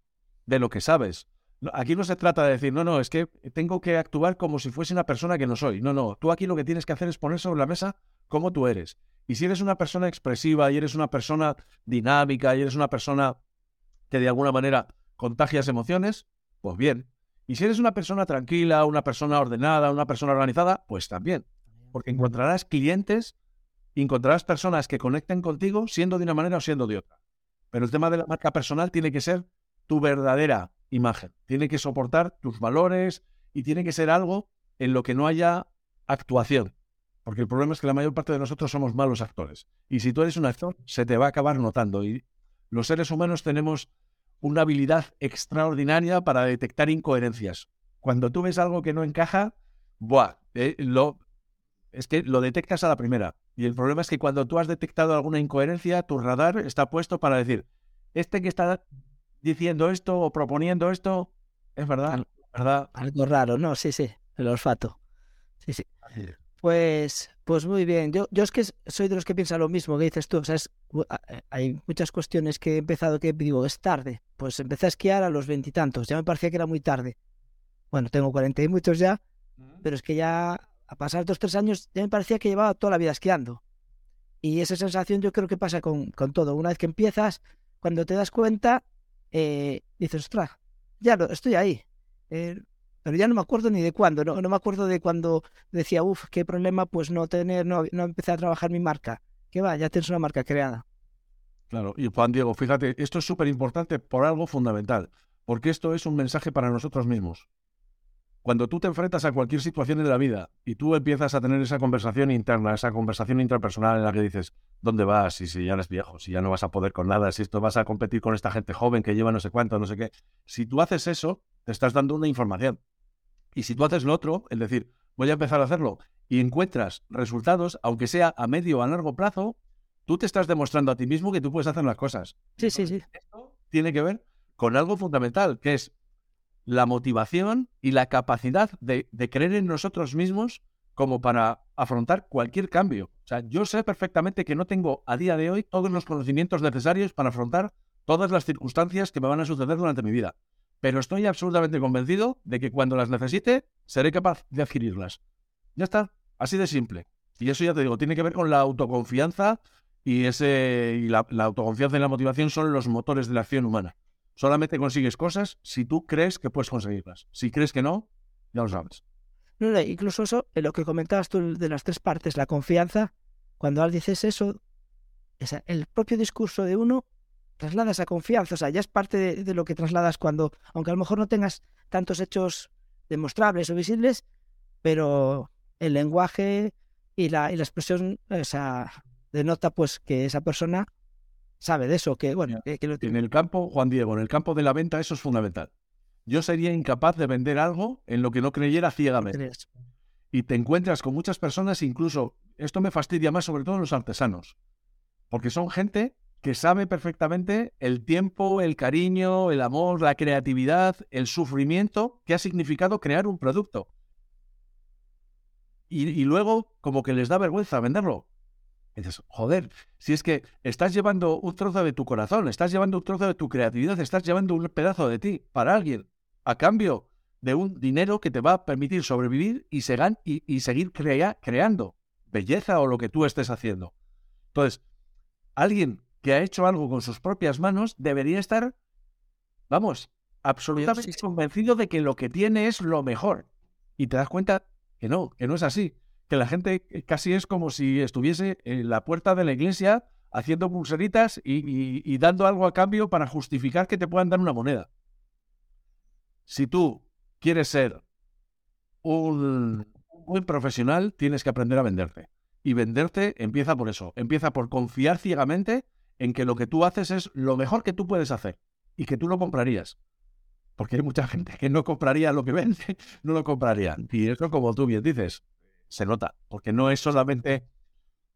de lo que sabes, Aquí no se trata de decir, no, no, es que tengo que actuar como si fuese una persona que no soy. No, no, tú aquí lo que tienes que hacer es poner sobre la mesa cómo tú eres. Y si eres una persona expresiva y eres una persona dinámica y eres una persona que de alguna manera contagias emociones, pues bien. Y si eres una persona tranquila, una persona ordenada, una persona organizada, pues también. Porque encontrarás clientes, encontrarás personas que conecten contigo siendo de una manera o siendo de otra. Pero el tema de la marca personal tiene que ser tu verdadera imagen. Tiene que soportar tus valores y tiene que ser algo en lo que no haya actuación. Porque el problema es que la mayor parte de nosotros somos malos actores. Y si tú eres un actor, se te va a acabar notando. Y los seres humanos tenemos una habilidad extraordinaria para detectar incoherencias. Cuando tú ves algo que no encaja, ¡buah! Eh, es que lo detectas a la primera. Y el problema es que cuando tú has detectado alguna incoherencia, tu radar está puesto para decir, este que está diciendo esto o proponiendo esto, Es verdad, verdad. Algo raro, ¿no? Sí, sí, el olfato. Sí, sí. Pues, pues muy bien. Yo, yo es que soy de los que piensa lo mismo que dices tú. O sea, eh, hay muchas cuestiones que he empezado que digo, es tarde. Pues empecé a esquiar a los veintitantos. Ya me parecía que era muy tarde. Bueno, tengo cuarenta y muchos ya, pero es que ya a pasar dos tres años ya me parecía que llevaba toda la vida esquiando. Y esa sensación yo creo que pasa con, con todo. Una vez que empiezas, cuando te das cuenta, eh, dices, ostras, ya estoy ahí. Eh, pero ya no me acuerdo ni de cuándo, no, no me acuerdo de cuando decía, uff, qué problema, pues no tener, no, no empecé a trabajar mi marca. Que va, ya tienes una marca creada. Claro, y Juan Diego, fíjate, esto es súper importante por algo fundamental, porque esto es un mensaje para nosotros mismos. Cuando tú te enfrentas a cualquier situación de la vida y tú empiezas a tener esa conversación interna, esa conversación intrapersonal en la que dices, ¿dónde vas? Y si ya eres viejo, si ya no vas a poder con nada, si esto vas a competir con esta gente joven que lleva no sé cuánto, no sé qué. Si tú haces eso, te estás dando una información. Y si tú haces lo otro, es decir, voy a empezar a hacerlo y encuentras resultados, aunque sea a medio o a largo plazo, tú te estás demostrando a ti mismo que tú puedes hacer las cosas. Sí, sí, sí. Esto tiene que ver con algo fundamental, que es la motivación y la capacidad de, creer en nosotros mismos como para afrontar cualquier cambio. O sea, yo sé perfectamente que no tengo a día de hoy todos los conocimientos necesarios para afrontar todas las circunstancias que me van a suceder durante mi vida pero estoy absolutamente convencido de que cuando las necesite, seré capaz de adquirirlas. Ya está, así de simple. Y eso ya te digo, tiene que ver con la autoconfianza y, ese, y la, autoconfianza y la motivación son los motores de la acción humana. Solamente consigues cosas si tú crees que puedes conseguirlas. Si crees que no, ya lo sabes. No, no, incluso eso, en lo que comentabas tú de las tres partes, la confianza, cuando dices eso, el propio discurso de uno trasladas a confianza, o sea, ya es parte de, lo que trasladas cuando, aunque a lo mejor no tengas tantos hechos demostrables o visibles, pero el lenguaje y la, y la expresión, o sea, denota pues que esa persona sabe de eso, que bueno, que, lo tiene. En el campo, Juan Diego, en el campo de la venta eso es fundamental. Yo sería incapaz de vender algo en lo que no creyera ciegamente. Y te encuentras con muchas personas, incluso, esto me fastidia más sobre todo en los artesanos, porque son gente que sabe perfectamente el tiempo, el cariño, el amor, la creatividad, el sufrimiento que ha significado crear un producto. Y, luego como que les da vergüenza venderlo. Y dices, joder, si es que estás llevando un trozo de tu corazón, estás llevando un trozo de tu creatividad, estás llevando un pedazo de ti para alguien, a cambio de un dinero que te va a permitir sobrevivir y, y, seguir creando belleza o lo que tú estés haciendo. Entonces, alguien que ha hecho algo con sus propias manos debería estar, vamos, absolutamente convencido de que lo que tiene es lo mejor. Y te das cuenta que no, que no es así. Que la gente casi es como si estuviese en la puerta de la iglesia haciendo pulseritas y, dando algo a cambio para justificar que te puedan dar una moneda. Si tú quieres ser un buen profesional, tienes que aprender a venderte. Y venderte empieza por eso. Empieza por confiar ciegamente en que lo que tú haces es lo mejor que tú puedes hacer y que tú lo comprarías. Porque hay mucha gente que no compraría lo que vende, no lo compraría. Y eso, como tú bien dices, se nota, porque no es solamente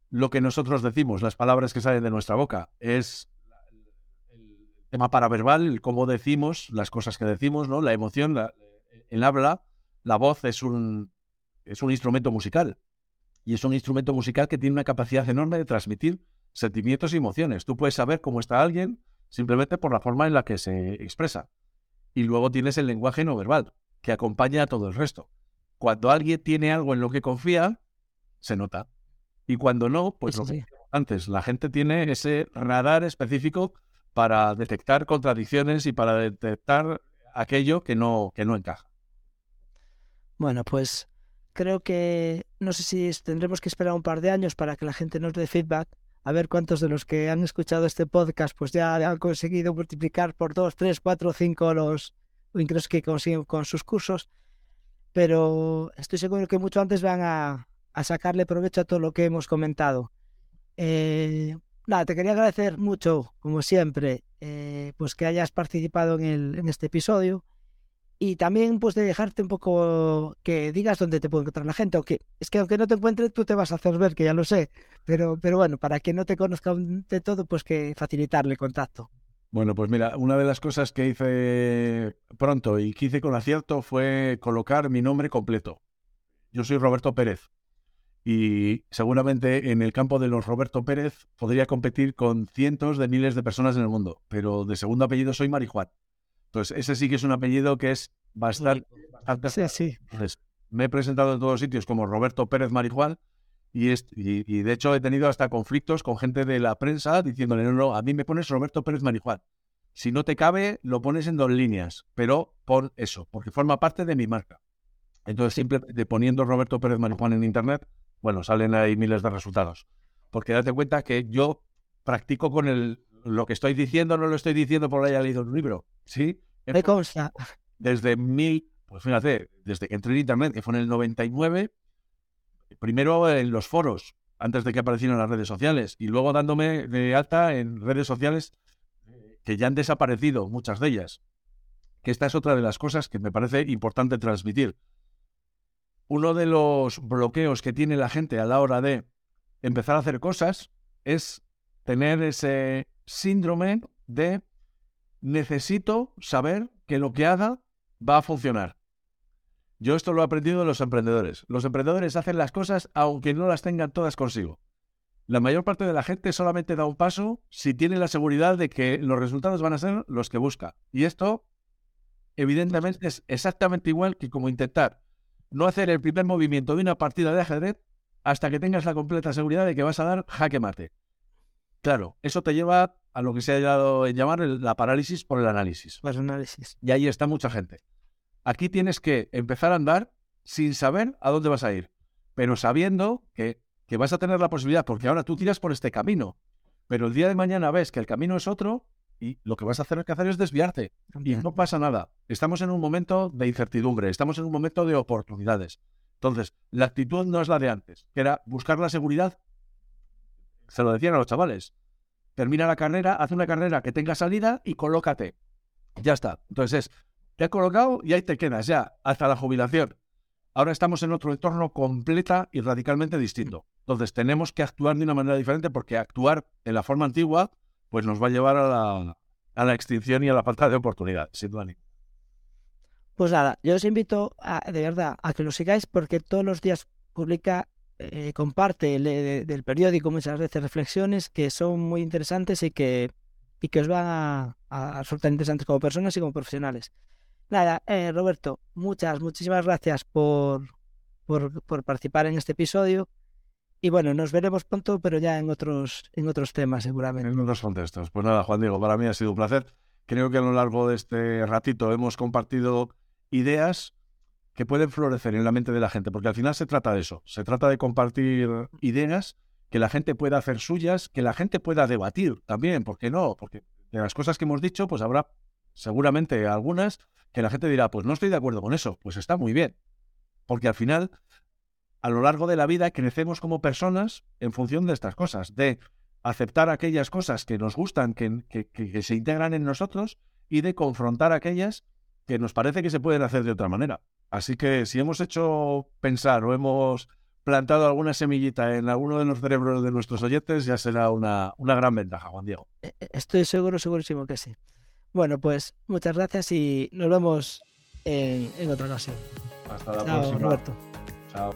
lo que nosotros decimos, las palabras que salen de nuestra boca, es el tema paraverbal, el cómo decimos las cosas que decimos, ¿no? La emoción, el habla, la voz es un, es un instrumento musical. Y es un instrumento musical que tiene una capacidad enorme de transmitir sentimientos y emociones. Tú puedes saber cómo está alguien simplemente por la forma en la que se expresa. Y luego tienes el lenguaje no verbal, que acompaña a todo el resto. Cuando alguien tiene algo en lo que confía, se nota. Y cuando no, pues lo que antes, la gente tiene ese radar específico para detectar contradicciones y para detectar aquello que no, que no encaja. Bueno, pues creo que no sé si tendremos que esperar un par de años para que la gente nos dé feedback a ver cuántos de los que han escuchado este podcast pues ya han conseguido multiplicar por dos, tres, cuatro, cinco los ingresos que consiguen con sus cursos. Pero estoy seguro que mucho antes van a, sacarle provecho a todo lo que hemos comentado. Eh, nada, te quería agradecer mucho, como siempre, eh, pues que hayas participado en, el, en este episodio y también pues de dejarte un poco que digas dónde te puede encontrar la gente, aunque es que aunque no te encuentre tú te vas a hacer ver, que ya lo sé, pero, pero bueno, para que no te conozca de todo, pues que facilitarle contacto. Bueno, pues mira, una de las cosas que hice pronto y que hice con acierto fue colocar mi nombre completo. Yo soy Roberto Pérez y seguramente en el campo de los Roberto Pérez podría competir con cientos de miles de personas en el mundo, pero de segundo apellido soy Marijuán. Entonces, ese sí que es un apellido que es bastante... Sí, sí. entonces, me he presentado en todos sitios como Roberto Pérez Marijuán y, es- y, y de hecho he tenido hasta conflictos con gente de la prensa diciéndole, no, no, a mí me pones Roberto Pérez Marijuán. Si no te cabe, lo pones en dos líneas, pero por eso, porque forma parte de mi marca. Entonces, simplemente poniendo Roberto Pérez Marijuán en Internet, bueno, salen ahí miles de resultados. Porque date cuenta que yo practico con el, lo que estoy diciendo, no lo estoy diciendo por haya leído un libro, ¿sí? Me consta. desde mil, pues fíjate, desde que entré en internet, que fue en el 99, primero en los foros, antes de que aparecieran las redes sociales, y luego dándome de alta en redes sociales que ya han desaparecido, muchas de ellas. Que esta es otra de las cosas que me parece importante transmitir. Uno de los bloqueos que tiene la gente a la hora de empezar a hacer cosas es tener ese síndrome de necesito saber que lo que haga va a funcionar. Yo esto lo he aprendido de los emprendedores. Los emprendedores hacen las cosas aunque no las tengan todas consigo. La mayor parte de la gente solamente da un paso si tiene la seguridad de que los resultados van a ser los que busca. Y esto, evidentemente, es exactamente igual que como intentar no hacer el primer movimiento de una partida de ajedrez hasta que tengas la completa seguridad de que vas a dar jaque mate. Claro, eso te lleva a lo que se ha llegado a llamar la parálisis por el análisis. Los análisis. Y ahí está mucha gente. Aquí tienes que empezar a andar sin saber a dónde vas a ir, pero sabiendo que, que vas a tener la posibilidad, porque ahora tú tiras por este camino, pero el día de mañana ves que el camino es otro y lo que vas a hacer que hacer es desviarte. Y no pasa nada. Estamos en un momento de incertidumbre, estamos en un momento de oportunidades. Entonces, la actitud no es la de antes, que era buscar la seguridad. Se lo decían a los chavales. Termina la carrera, haz una carrera que tenga salida y colócate. Ya está. Entonces es, te has colocado y ahí te quedas ya, hasta la jubilación. Ahora estamos en otro entorno completa y radicalmente distinto. Entonces tenemos que actuar de una manera diferente porque actuar en la forma antigua pues nos va a llevar a la, extinción y a la falta de oportunidades, sin duda. Pues nada, yo os invito a, de verdad a que lo sigáis porque todos los días publica, eh, comparte del periódico muchas veces reflexiones que son muy interesantes y que, y que os van a, a resultar interesantes como personas y como profesionales. Nada, eh, Roberto, muchas, muchísimas gracias por, por, por participar en este episodio. Y bueno, nos veremos pronto, pero ya en otros, en otros temas seguramente. En otros contextos. Pues nada, Juan Diego, para mí ha sido un placer. Creo que a lo largo de este ratito hemos compartido ideas que pueden florecer en la mente de la gente, porque al final se trata de eso. Se trata de compartir ideas que la gente pueda hacer suyas, que la gente pueda debatir también, ¿por qué no? Porque de las cosas que hemos dicho, pues habrá seguramente algunas que la gente dirá, pues no estoy de acuerdo con eso, pues está muy bien. Porque al final, a lo largo de la vida, crecemos como personas en función de estas cosas, de aceptar aquellas cosas que nos gustan, que, que- que- se integran en nosotros, y de confrontar aquellas que nos parece que se pueden hacer de otra manera. Así que si hemos hecho pensar o hemos plantado alguna semillita en alguno de los cerebros de nuestros oyentes, ya será una, una gran ventaja, Juan Diego. Eh, eh, Estoy seguro, segurísimo que sí. Bueno, pues muchas gracias y nos vemos en, en otra ocasión. Hasta la Chao, Roberto. Chao.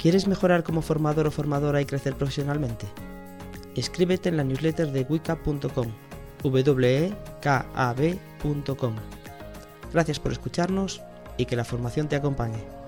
¿Quieres mejorar como formador o formadora y crecer profesionalmente? Inscríbete en la newsletter de wicab.com, wekab.com. Gracias por escucharnos y que la formación te acompañe.